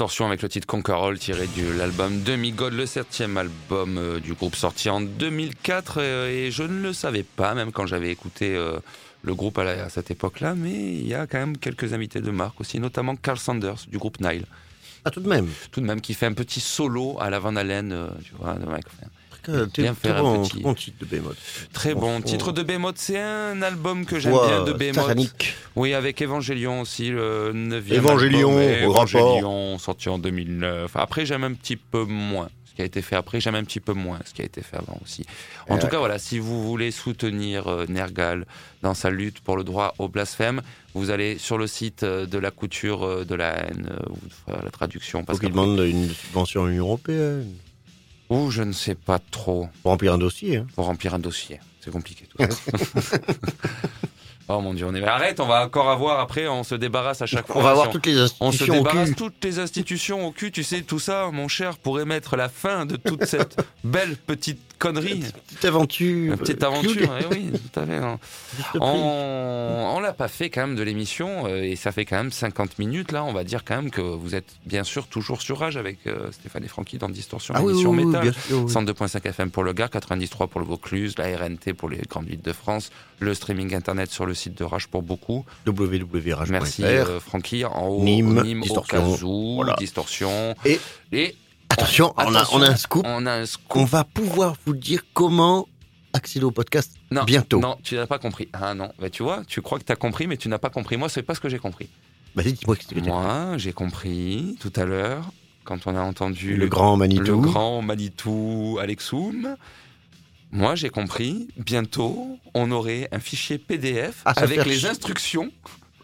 Distorsion avec le titre Conqueror tiré de l'album Demi-God, le septième album euh, du groupe sorti en 2004 euh, et je ne le savais pas même quand j'avais écouté euh, le groupe à, la- à cette époque-là mais il y a quand même quelques invités de marque aussi notamment Carl Sanders du groupe Nile Ah, tout de même. tout de même qui fait un petit solo à la Van Halen tu vois de Mike Oldfield. Bien faire un bon, petit- bon titre de Behemoth. très On- bon on- titre de Behemoth c'est un album que j'aime bien de Behemoth satanique. Oui, avec Evangelion aussi, le 9e. Évangélion, album. Évangélion, sorti en 2009. Après, j'aime un petit peu moins ce qui a été fait après. J'aime un petit peu moins ce qui a été fait avant aussi. En tout cas, voilà, si vous voulez soutenir euh, Nergal dans sa lutte pour le droit au blasphème, vous allez sur le site euh, de la couture euh, de la haine, vous ferez la traduction. Parce qu'il demande une subvention Européenne Ou je ne sais pas trop pour remplir un dossier. hein. pour remplir un dossier. C'est compliqué tout ça. oh mon dieu, on est. Arrête, on va encore avoir après, on se débarrasse à chaque fois. On va Si avoir toutes les On se institutions au débarrasse cul. toutes les institutions au cul, tu sais, tout ça, mon cher, pourrait mettre la fin de toute cette belle petite connerie. Petite aventure. Une petite euh, aventure, eh oui, tout à fait. hein. On, on l'a pas fait quand même de l'émission, euh, et ça fait quand même 50 minutes là. On va dire quand même que vous êtes bien sûr toujours sur Rage avec euh, Stéphane et Francky dans Distorsion, Ah oui, oui, émission oui, métal. oui. 102.5 FM pour le Gard, 93 pour le Vaucluse, la RNT pour les grandes villes de France, le streaming internet sur le site de Rage pour beaucoup. www.rage.fr. Merci euh, Francky. En haut, Nîmes, Nîmes Distorsion, voilà. Distorsion. Et- et Attention, on a, on a un scoop. On a un scoop. On va pouvoir vous dire comment accéder au podcast Non, bientôt. Non, tu n'as pas compris. Ah non, bah, tu vois, tu crois que tu as compris, mais tu n'as pas compris. Moi, c'est pas ce que j'ai compris. Vas-y, dis-moi ce que Moi, j'ai compris tout à l'heure, quand on a entendu Le grand Manitou. le grand Manitou Alexoum. Moi, j'ai compris, bientôt, on aurait un fichier PDF Ah, avec les instructions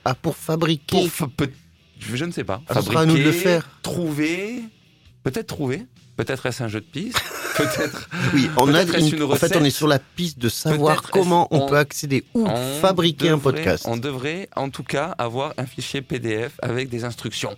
Ah, pour fabriquer. pour fa- peut- je ne sais pas, Ah, sera à nous de le faire. trouver, peut-être trouver, peut-être est-ce un jeu de piste, peut-être Oui, on a une- une en fait, on est recette. sur la piste de savoir comment on, on- peut accéder ou fabriquer un podcast. On devrait en tout cas avoir un fichier PDF avec des instructions.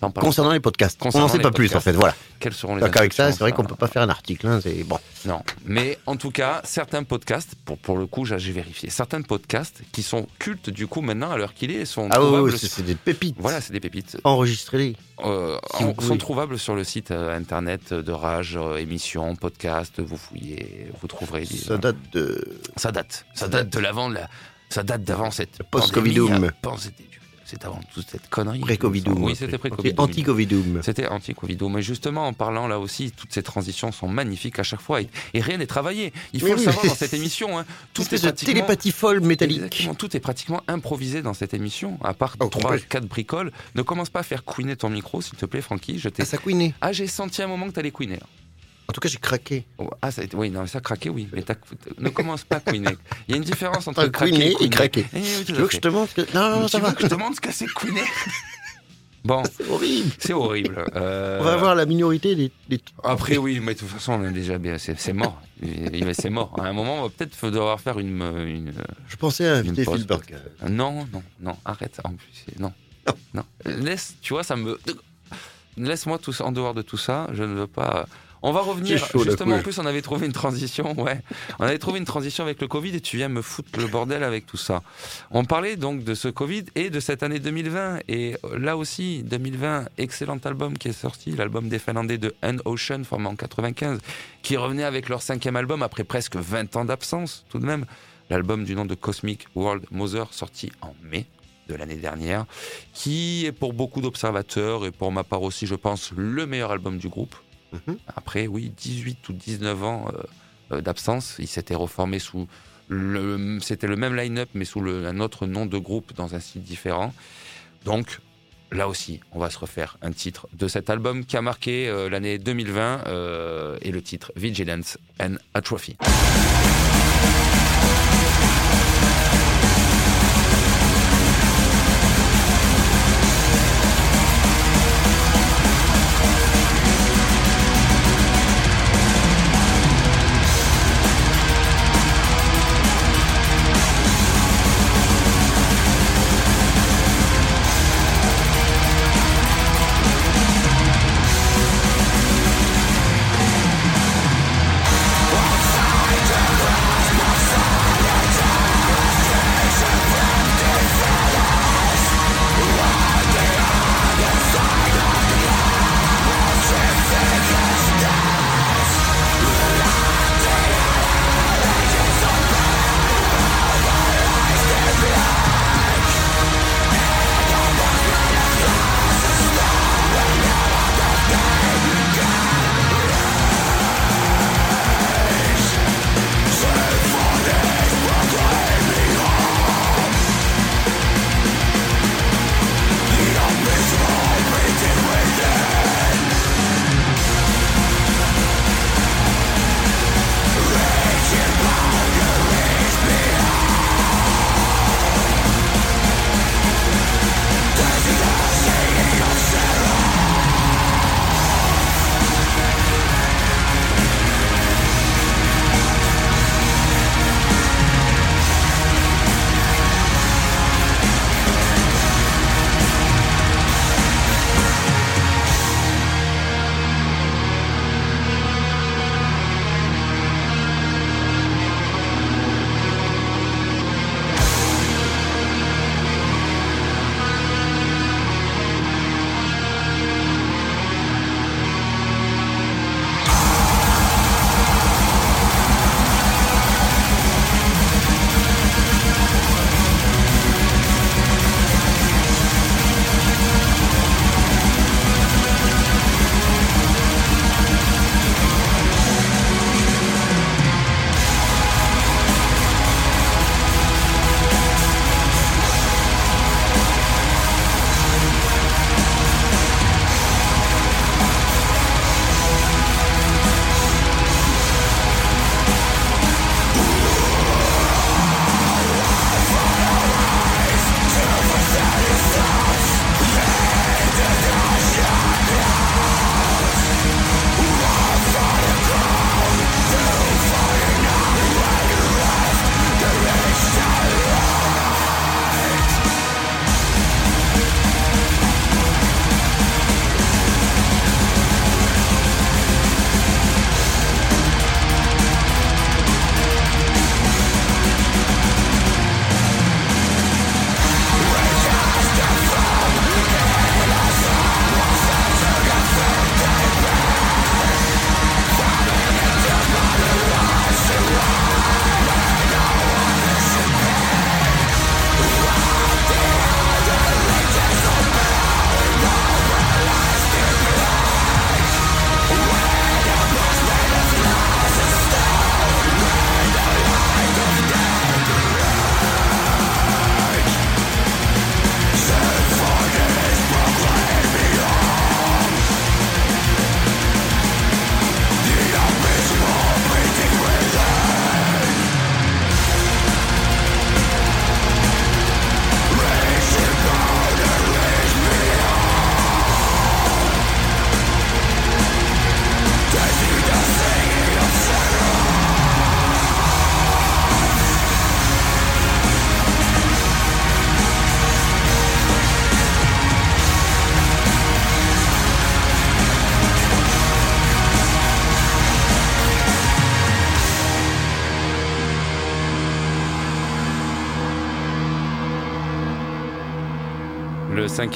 Concernant les podcasts. Concernant on n'en sait pas plus, en fait. Voilà. Quelles seront les Donc, avec ça, c'est vrai ça qu'on peut pas faire un article. hein, c'est bon. Non, mais en tout cas, certains podcasts, pour, pour le coup, j'ai vérifié, certains podcasts qui sont cultes du coup maintenant à l'heure qu'il est, sont Ah oui, c'est c'est des pépites. Voilà, c'est des pépites. Enregistrez-les. Euh, Si vous en- sont trouvables sur le site euh, internet de Rage, euh, émissions, podcasts. Vous fouillez, vous trouverez. Ça date de. Ça date. Ça date de l'avant, de la- ça date d'avant cette post-Covidum. pandémie, hein. C'est avant toute cette connerie. Pré-Covidum. Oui, c'était pré-Covidum. Anti-Covidum. C'était anti-Covidum. Mais justement, en parlant là aussi, toutes ces transitions sont magnifiques à chaque fois et, et rien n'est travaillé. Il faut Oui, le oui, savoir dans cette émission. Hein. Tout Tout est de pratiquement... télépathie folle métallique. Exactement, tout est pratiquement improvisé dans cette émission, à part Oh, trois, complet. quatre bricoles. Ne commence pas à faire couiner ton micro, s'il te plaît, Francky. Je. Ah, ça couinait. Ah, j'ai senti un moment que t'allais couiner. là. En tout cas, j'ai craqué. Oh, Ah, ça oui, non, mais ça craquait, oui. Mais ne commence pas à couiner. Il y a une différence entre Entre craquer et craquer. Eh oui, Tu veux que je te montre que... Non, non, non, Tu ça veux va. que je te demande ce que c'est couiner Bon, C'est horrible. c'est horrible. Euh, On va avoir la minorité des... des- Après, oui, mais de toute façon, on est déjà bien. C'est mort. C'est mort. À un moment, on va peut-être devoir faire une. une- Je pensais à inviter Une pause, Phil Burke. Non, non, non, arrête. En plus, c'est- non. Non. Laisse, tu vois, ça me. Laisse-moi tout ça, en dehors de tout ça. Je ne veux pas. On va revenir. Chaud, Justement, en plus, on avait trouvé une transition. Ouais. On avait trouvé une transition avec le Covid et tu viens me foutre le bordel avec tout ça. On parlait donc de ce Covid et de cette année 2020. Et là aussi, 2020, excellent album qui est sorti, l'album des Finlandais de Un Ocean, formé en 95, qui revenait avec leur cinquième album après presque 20 ans d'absence, tout de même. L'album du nom de Cosmic World Mother, sorti en mai de l'année dernière, qui est pour beaucoup d'observateurs et pour ma part aussi, je pense, le meilleur album du groupe. Mhm. Après, oui, 18 ou 19 ans euh, euh, d'absence, il s'était reformé sous le, même line-up, mais sous un autre nom de groupe dans un style différent. Donc, là aussi, on va se refaire un titre de cet album qui a marqué euh, l'année 2020 euh, et le titre Vigilance and Atrophy.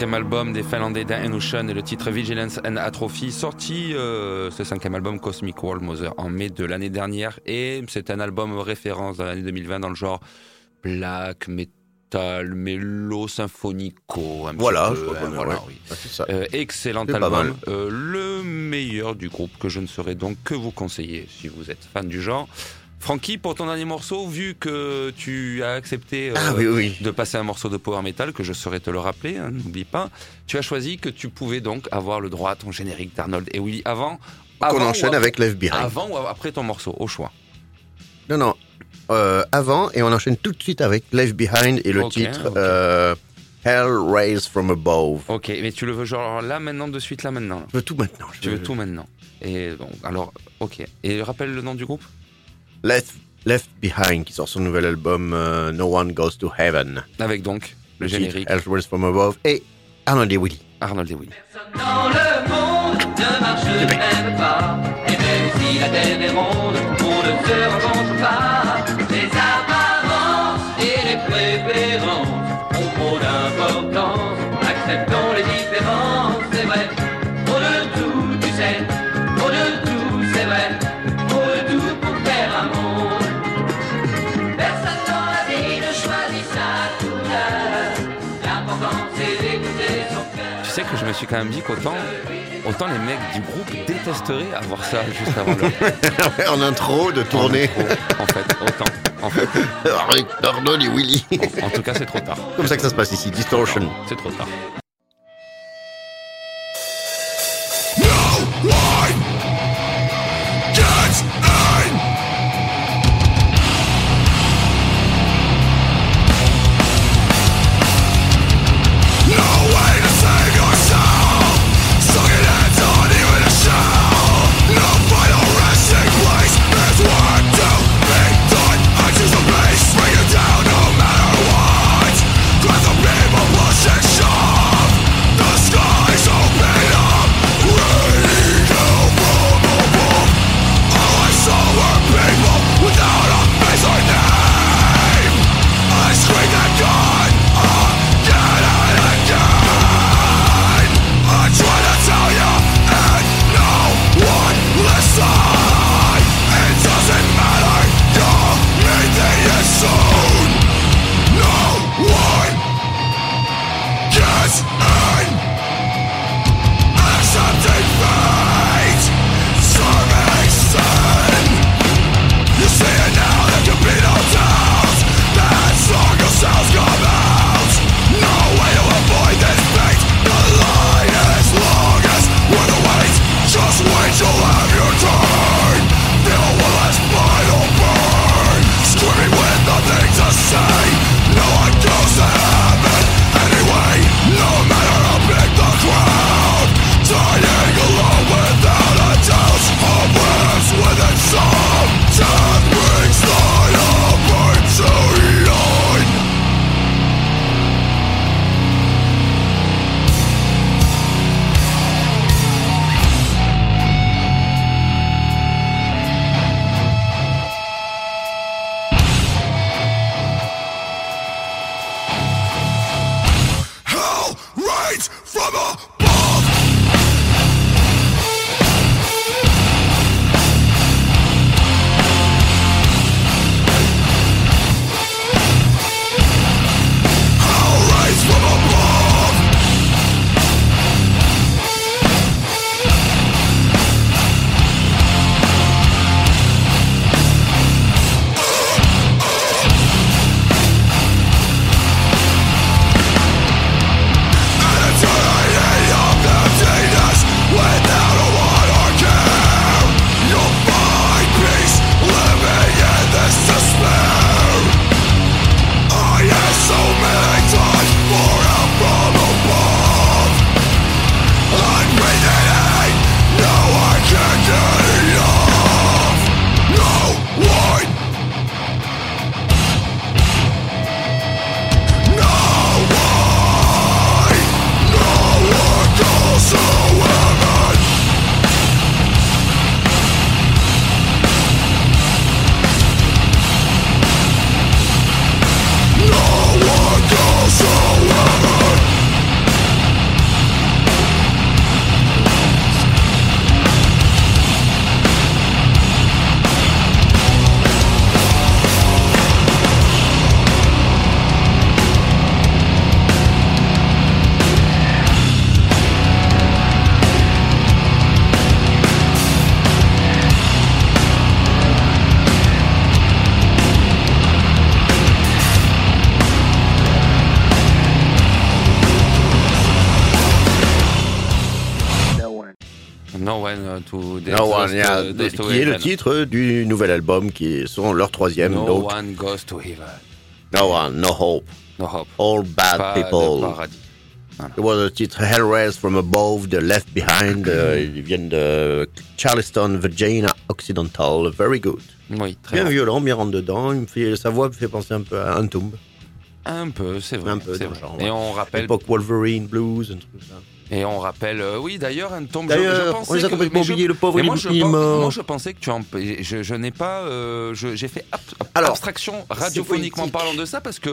Cinquième album des Finlandais Dan Ocean et le titre Vigilance and Atrophy, sorti euh, ce cinquième album Cosmic World Mother en mai de l'année dernière. Et c'est un album référence dans l'année 2020 dans le genre black, metal, mélo, symphonico. un petit Voilà, peu, je hein, voilà, ouais. oui. Ah. Euh, excellent album. Euh, le meilleur du groupe que je ne saurais donc que vous conseiller si vous êtes fan du genre. Francky, pour ton dernier morceau, vu que tu as accepté euh, Ah oui, oui. de passer un morceau de power metal, que je saurais te le rappeler, hein, n'oublie pas, tu as choisi que tu pouvais donc avoir le droit à ton générique d'Arnold et Willy avant. Qu'on avant enchaîne avec Left Behind. Avant ou après ton morceau, au choix. Non, non. Euh, avant, et on enchaîne tout de suite avec Left Behind et le titre euh, Hell Raised from Above. Ok, mais tu le veux genre là maintenant, de suite là maintenant. Je veux tout maintenant. je Tu veux tout maintenant. Et bon, alors, ok. Et rappelle le nom du groupe? Left, Left Behind qui sort son nouvel album euh, No One Goes to Heaven. Avec donc le titre, générique Raised from Above et Arnold et Willy. Arnold et Willy. Dans le monde ne marche même pas Et même si la terre est ronde, on ne se rencontre pas suis quand même dit qu'autant autant les mecs du groupe détesteraient avoir ça juste avant le en intro de tournée. En fait, autant. En fait, Arnold et Willy. en tout cas, c'est trop tard. Comme ça que ça se passe ici, Distortion. C'est trop tard. Uh, to qui est le titre du nouvel album, qui est son, leur troisième. No donc, one goes to heaven. No One, No Hope, No hope. All Bad Pas de People. It was le titre Hellraise from Above, The Left Behind. euh, ils viennent de Charleston, Virginia Occidental. Very good. Oui, très Bien bien. violent, bien rentre dedans. Il me fait, sa voix me fait penser un peu à Entomb. Un peu, c'est vrai. Un peu, c'est dans vrai. genre, Et ouais. on rappelle, Époque Wolverine, Blues, un truc comme ça. Et on rappelle, euh, oui, d'ailleurs, un tombe. je- je pensais on les a que- complètement mais je- oubliés, le pauvre, il, moi, je il pense- moi, je pensais que tu en. Je, je n'ai pas. euh, J'ai fait ab- Alors, abstraction radiophoniquement parlant de ça parce que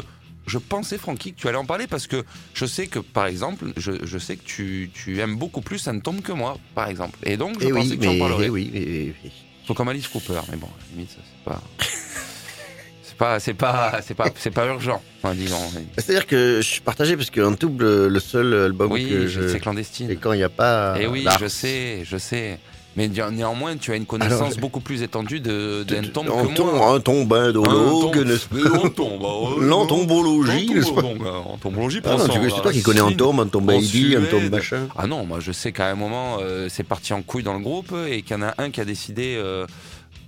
je pensais, Francky, que tu allais en parler parce que je sais que, par exemple, je, je sais que tu, tu aimes beaucoup plus un tombe que moi, par exemple. Et donc, je Eh pensais oui, que tu en mais, parlerais. eh oui, mais- mais- Faut comme Alice Cooper, mais bon, limite, ça, c'est pas. C'est pas, c'est pas, c'est pas, c'est pas urgent, enfin, disons. C'est-à-dire que je suis partagé parce que Entomb, le, seul album Oui, que je- c'est clandestine. Et quand il n'y a pas. Et oui, d'art. je sais, je sais. Mais néan- néanmoins, tu as une connaissance Alors, beaucoup plus étendue de- d'un tombe que moi. un tombindologue, Un n'est-ce tombe- pas tombe, L'entombologie, n'est-ce pas donc, euh, entombologie, Ah c'est toi qui connais Entomb en Heidi, Entomb Suède. machin. Ah non, moi je sais qu'à un moment, euh, c'est parti en couille dans le groupe et qu'il y en a un qui a décidé. euh,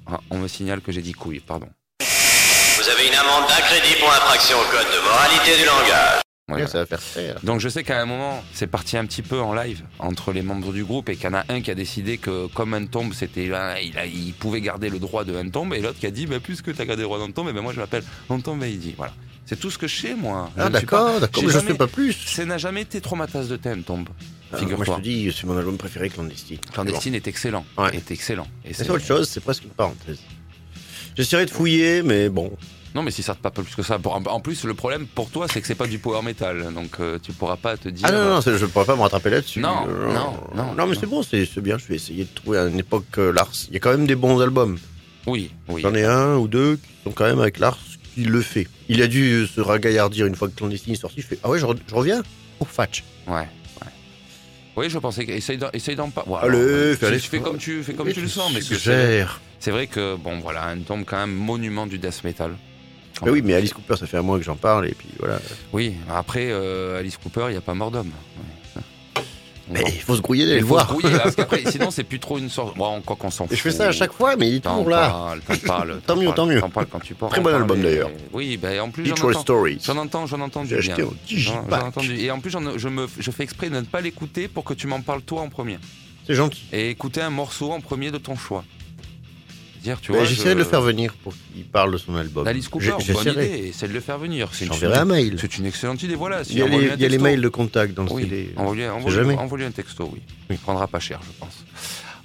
ah, on me signale que j'ai dit couille, pardon. Vous avez une amende d'un crédit pour infraction au code de moralité du langage. Voilà. Ça va faire faire. Donc je sais qu'à un moment, c'est parti un petit peu en live entre les membres du groupe et qu'il y en a un qui a décidé que comme un tombe, c'était là, il, a- il pouvait garder le droit de un tombe et l'autre qui a dit, bah, puisque tu as gardé le droit d'un tombe, et ben moi je m'appelle Anton Veidi. Voilà. C'est tout ce que je sais, moi. Je Ah d'accord, d'accord, mais je ne sais pas plus. Ça n'a jamais été trop ma tasse de thé, un tombe. Ah, Moi je te dis, c'est mon album préféré, Clandestine. Clandestine est excellent. Ouais. Est excellent. Et. C'est autre chose, c'est presque une parenthèse. J'essaierai de fouiller, mais bon. Non, mais si ça te pas plus que ça. En plus, le problème pour toi, c'est que c'est pas du power metal. Donc, euh, tu pourras pas te dire. Ah non, non, je ne pourrais pas me rattraper là-dessus. Non, Euh, non, non, Non, mais c'est bon, c'est bien, je vais essayer de trouver à une époque euh, Lars. Il y a quand même des bons albums. Oui, oui. J'en ai un ou deux qui sont quand même avec Lars qui le fait. Il a dû se ragaillardir une fois que Clandestine est sorti. Il fait Ah ouais, je, re- je reviens? Au Fatch. Ouais, ouais. Oui, je pensais qu'essaye d'en, pas. Allez, fais fais comme tu, fais comme tu le sens. Mais c'est, Suggère. C'est vrai que bon, voilà, un tombe quand même monument du death metal. Mais oui, mais Alice Cooper, ça fait un mois que j'en parle, et puis voilà. Oui. Après, euh, Alice Cooper, il n'y a pas mort d'homme. Ouais. Mais il faut se grouiller d'aller le faut se voir. grouiller, parce qu'après, sinon, c'est plus trop une sorte. Bon, quoi qu'on s'en Et fout. je fais ça à chaque fois, mais il est toujours là. parles, t'en parles, Tant mieux, parles, tant mieux. T'en parles quand tu pourras Très bon album, parler. d'ailleurs. Oui, ben en plus j'en entends, j'en entends, j'en entends du bien. acheté au J'en- Digipack. j'en entends du- Et en plus, je, me, je fais exprès de ne pas l'écouter pour que tu m'en parles toi en premier. C'est gentil. Et écouter un morceau en premier de ton choix. Dire, tu vois. J'essaierai je- de le faire venir pour qu'il parle de son album. D'Alice Cooper, bonne idée. Essaie de le faire venir. C'est une- J'enverrai un mail. C'est une excellente idée, voilà. Si Il y a, les, mails de contact dans le Oui, CD. envoie-lui envoie un texto, oui. Il prendra pas cher, je pense.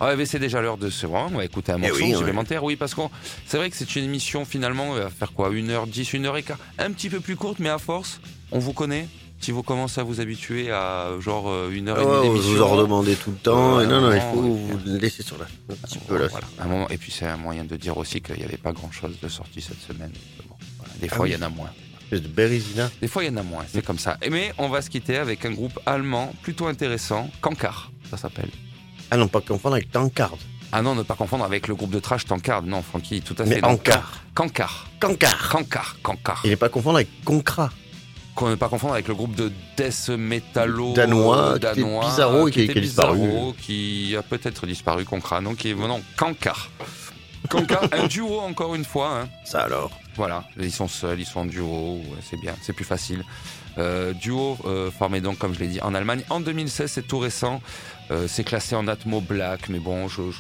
Ah, c'est déjà l'heure de se rendre. On va écouter un Eh morceau oui, ouais. supplémentaire. Oui, parce que c'est vrai que c'est une émission finalement, va faire quoi 1h10, 1h15 Un petit peu plus courte, mais à force, on vous connaît. Si vous commencez à vous habituer à genre euh, une heure et demie ouais, d'émission. vous en redemandez tout le temps. Et non, non, il faut vous laisser sur la. Un petit peu là. Voilà, un moment. Et puis c'est un moyen de dire aussi qu'il n'y avait pas grand chose de sorti cette semaine. Bon, voilà. Des Ah fois, il oui. y en a moins. De Bérésina. Des fois, il y en a moins. C'est comme ça. Mais on va se quitter avec un groupe allemand plutôt intéressant, Kankar, ça s'appelle. Ah non, pas confondre avec Tankard. Ah non, ne pas confondre avec le groupe de trash Tankard. Non, Francky, tout à Mais fait. non. Ankar. Kankar. Kankar. Kankar. Kankar. Et ne pas confondre avec Concra. Qu'on ne pas confondre avec le groupe de death metallo Danois, qui danois, bizarro qui- a disparu. bizarro, qui a peut-être disparu, Concra, non, qui est non, Kankar. Kankar, un duo encore une fois. hein. Ça alors? Voilà, ils sont seuls, ils sont en duo, ouais, c'est bien, c'est plus facile. Euh, duo euh, formé donc, comme je l'ai dit, en Allemagne en 2016, c'est tout récent. Euh, c'est classé en Atmo Black, mais bon, je, je-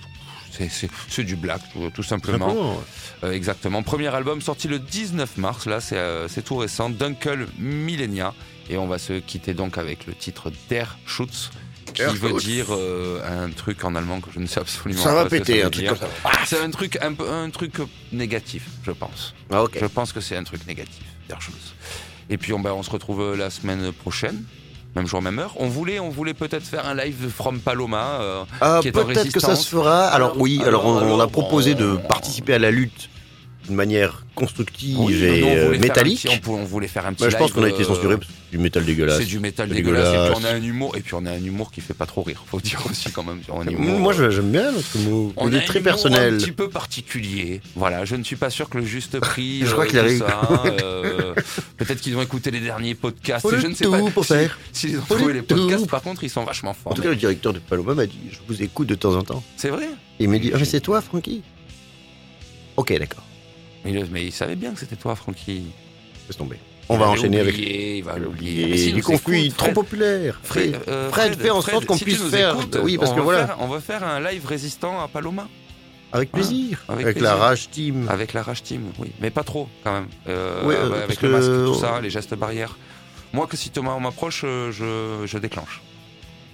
c'est- du black, tout, tout simplement. Euh, exactement. Premier album sorti le 19 mars, là, c'est euh, c'est tout récent. Dunkel Millennia. Et on va se quitter donc avec le titre Der Schutz, qui Der veut Schutz. dire euh, un truc en allemand que je ne sais absolument Ça pas va ce que péter, un truc comme ça. C'est un truc, un, truc négatif, je pense. Ah. Je pense que c'est un truc négatif, Der Schutz. Et puis on, bah, on se retrouve la semaine prochaine. Même jour, même heure. On voulait, on voulait peut-être faire un live de From Paloma. euh, Ah, qui est en peut-être que ça se fera. Alors, oui, alors, alors, on, on a proposé de participer à la lutte d'une manière constructive Oui, et nous, on euh, métallique. petit- on, on voulait faire un petit Bah, je pense qu'on a été euh, censuré parce que c'est du métal dégueulasse. C'est du métal C'est dégueulasse. Et puis dégueulasse. on a un humour, et puis on a un humour qui fait pas trop rire. Faut dire aussi quand même. Humour, Moi, euh, j'aime bien notre mot. on est très personnel. Un petit peu particulier. Voilà, je ne suis pas sûr que le juste prix. Je crois qu'il arrive. Peut-être qu'ils ont écouté les derniers podcasts. Je ne sais pas pour faire. si ils ont trouvé les tout. podcasts. Par contre, ils sont vachement forts. En tout cas, le directeur de Paloma m'a dit Je vous écoute de temps en temps. C'est vrai? Il m'a dit Ah, mais c'est toi, Francky Ok, d'accord. Mais, il savait bien que c'était toi, Francky. Laisse tomber. On va enchaîner avec. Il va l'oublier. Mais s'il du conflit trop populaire. Fred, Fred, euh, Fred, fais en sorte qu'on si puisse faire. écoutes, oui, parce que voilà, faire- on va faire un live résistant à Paloma. avec plaisir. avec Avec, la. Rage Team. Avec la Rage Team, oui. Mais pas trop, quand même. Euh, euh, avec le masque, que- tout ça, les gestes barrières. Moi, que si Thomas m'approche, euh, je, je déclenche.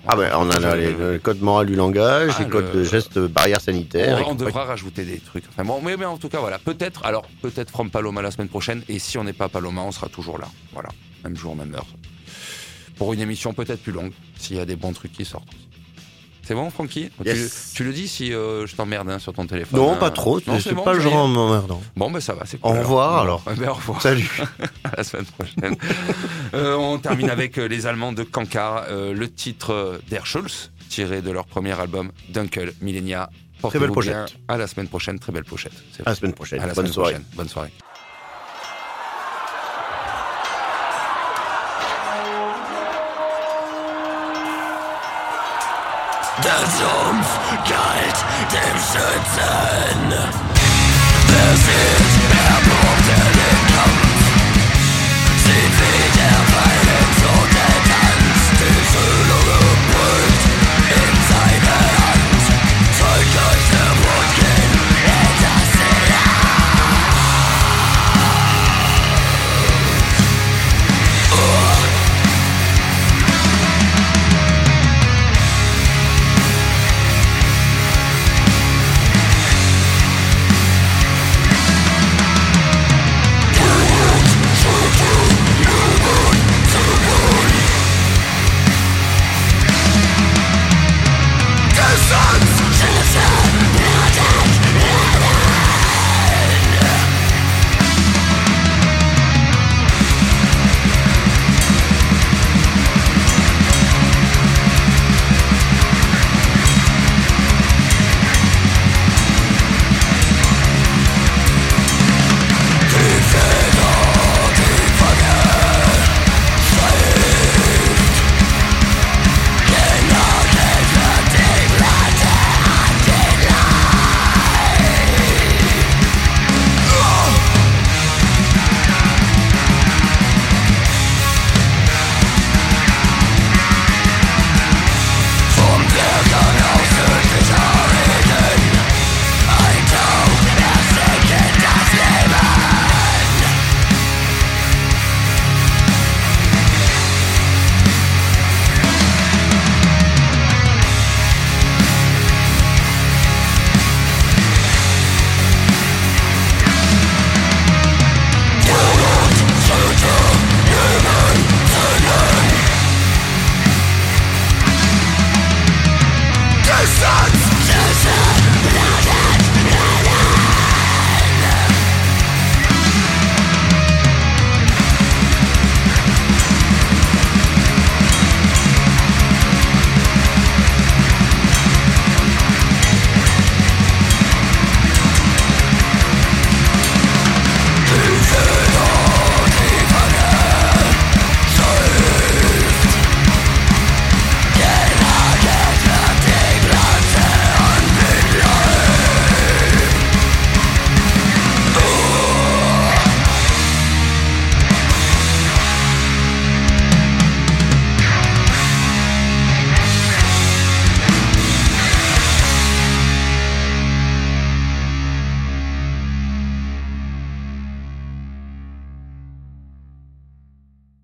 Ah ben, on a les, le code moral du langage, Ah, les codes le- de gestes barrières sanitaires. On, devra rajouter des trucs. Enfin, bon, mais, mais en tout cas, voilà. Peut-être, alors, peut-être From Paloma la semaine prochaine. Et si on n'est pas Paloma, on sera toujours là. Voilà. Même jour, même heure. Pour une émission peut-être plus longue, s'il y a des bons trucs qui sortent. C'est bon, Francky? Tu- Yes. tu, le dis si euh, je t'emmerde hein, sur ton téléphone. Non, hein. pas trop. Non, C'est bon, pas le genre emmerdant. Bon, ben ça va, c'est Au revoir, alors. Ben, au revoir. Salut. à la semaine prochaine. Euh, on termine avec euh, les Allemands de Kankar, euh, le titre Der Schulz, tiré de leur premier album Dunkel Millennia. Très belle bien. pochette. À la semaine prochaine, très belle pochette. C'est À la semaine prochaine. À la Bonne semaine soirée. prochaine. Bonne soirée. Der Sumpf galt dem Schützen. Sind erprobte